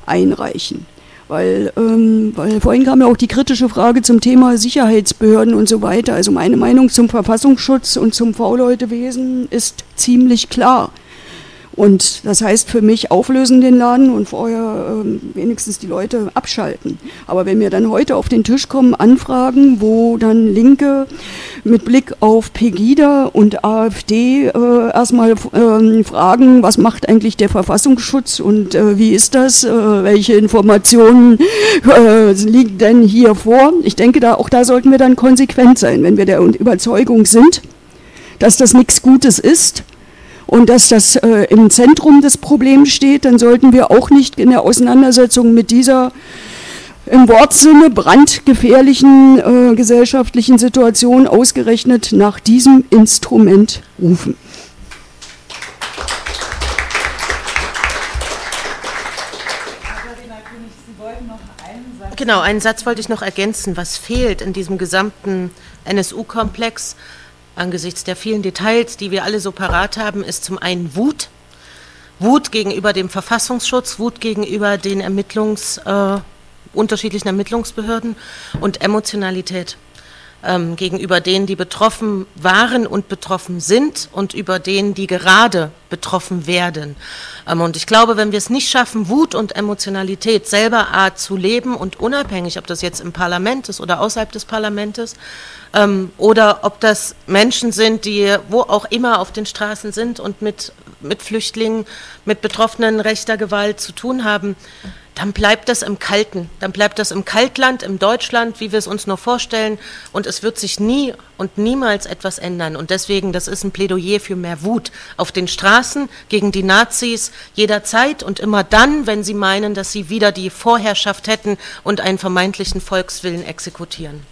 einreichen. Weil, ähm, weil vorhin kam ja auch die kritische Frage zum Thema Sicherheitsbehörden und so weiter. Also meine Meinung zum Verfassungsschutz und zum V-Leute-Wesen ist ziemlich klar. Und das heißt für mich auflösen den Laden und vorher ähm, wenigstens die Leute abschalten. Aber wenn mir dann heute auf den Tisch kommen Anfragen, wo dann Linke mit Blick auf Pegida und AfD äh, erstmal äh, fragen, was macht eigentlich der Verfassungsschutz und äh, wie ist das, äh, welche Informationen äh, liegen denn hier vor? Ich denke, da, auch da sollten wir dann konsequent sein, wenn wir der Überzeugung sind, dass das nichts Gutes ist und dass das äh, im Zentrum des Problems steht, dann sollten wir auch nicht in der Auseinandersetzung mit dieser im Wortsinne brandgefährlichen äh, gesellschaftlichen Situationen ausgerechnet nach diesem Instrument rufen. Genau, einen Satz wollte ich noch ergänzen. Was fehlt in diesem gesamten NSU-Komplex angesichts der vielen Details, die wir alle so parat haben, ist zum einen Wut. Wut gegenüber dem Verfassungsschutz, Wut gegenüber den Ermittlungs, äh, unterschiedlichen Ermittlungsbehörden und Emotionalität ähm, gegenüber denen, die betroffen waren und betroffen sind und über denen, die gerade betroffen werden. Ähm, und ich glaube, wenn wir es nicht schaffen, Wut und Emotionalität selber Art zu leben und unabhängig, ob das jetzt im Parlament ist oder außerhalb des Parlaments, ähm, oder ob das Menschen sind, die wo auch immer auf den Straßen sind und mit, mit Flüchtlingen, mit Betroffenen rechter Gewalt zu tun haben, dann bleibt das im Kalten, dann bleibt das im Kaltland, im Deutschland, wie wir es uns nur vorstellen, und es wird sich nie und niemals etwas ändern. Und deswegen, das ist ein Plädoyer für mehr Wut auf den Straßen gegen die Nazis jederzeit und immer dann, wenn sie meinen, dass sie wieder die Vorherrschaft hätten und einen vermeintlichen Volkswillen exekutieren.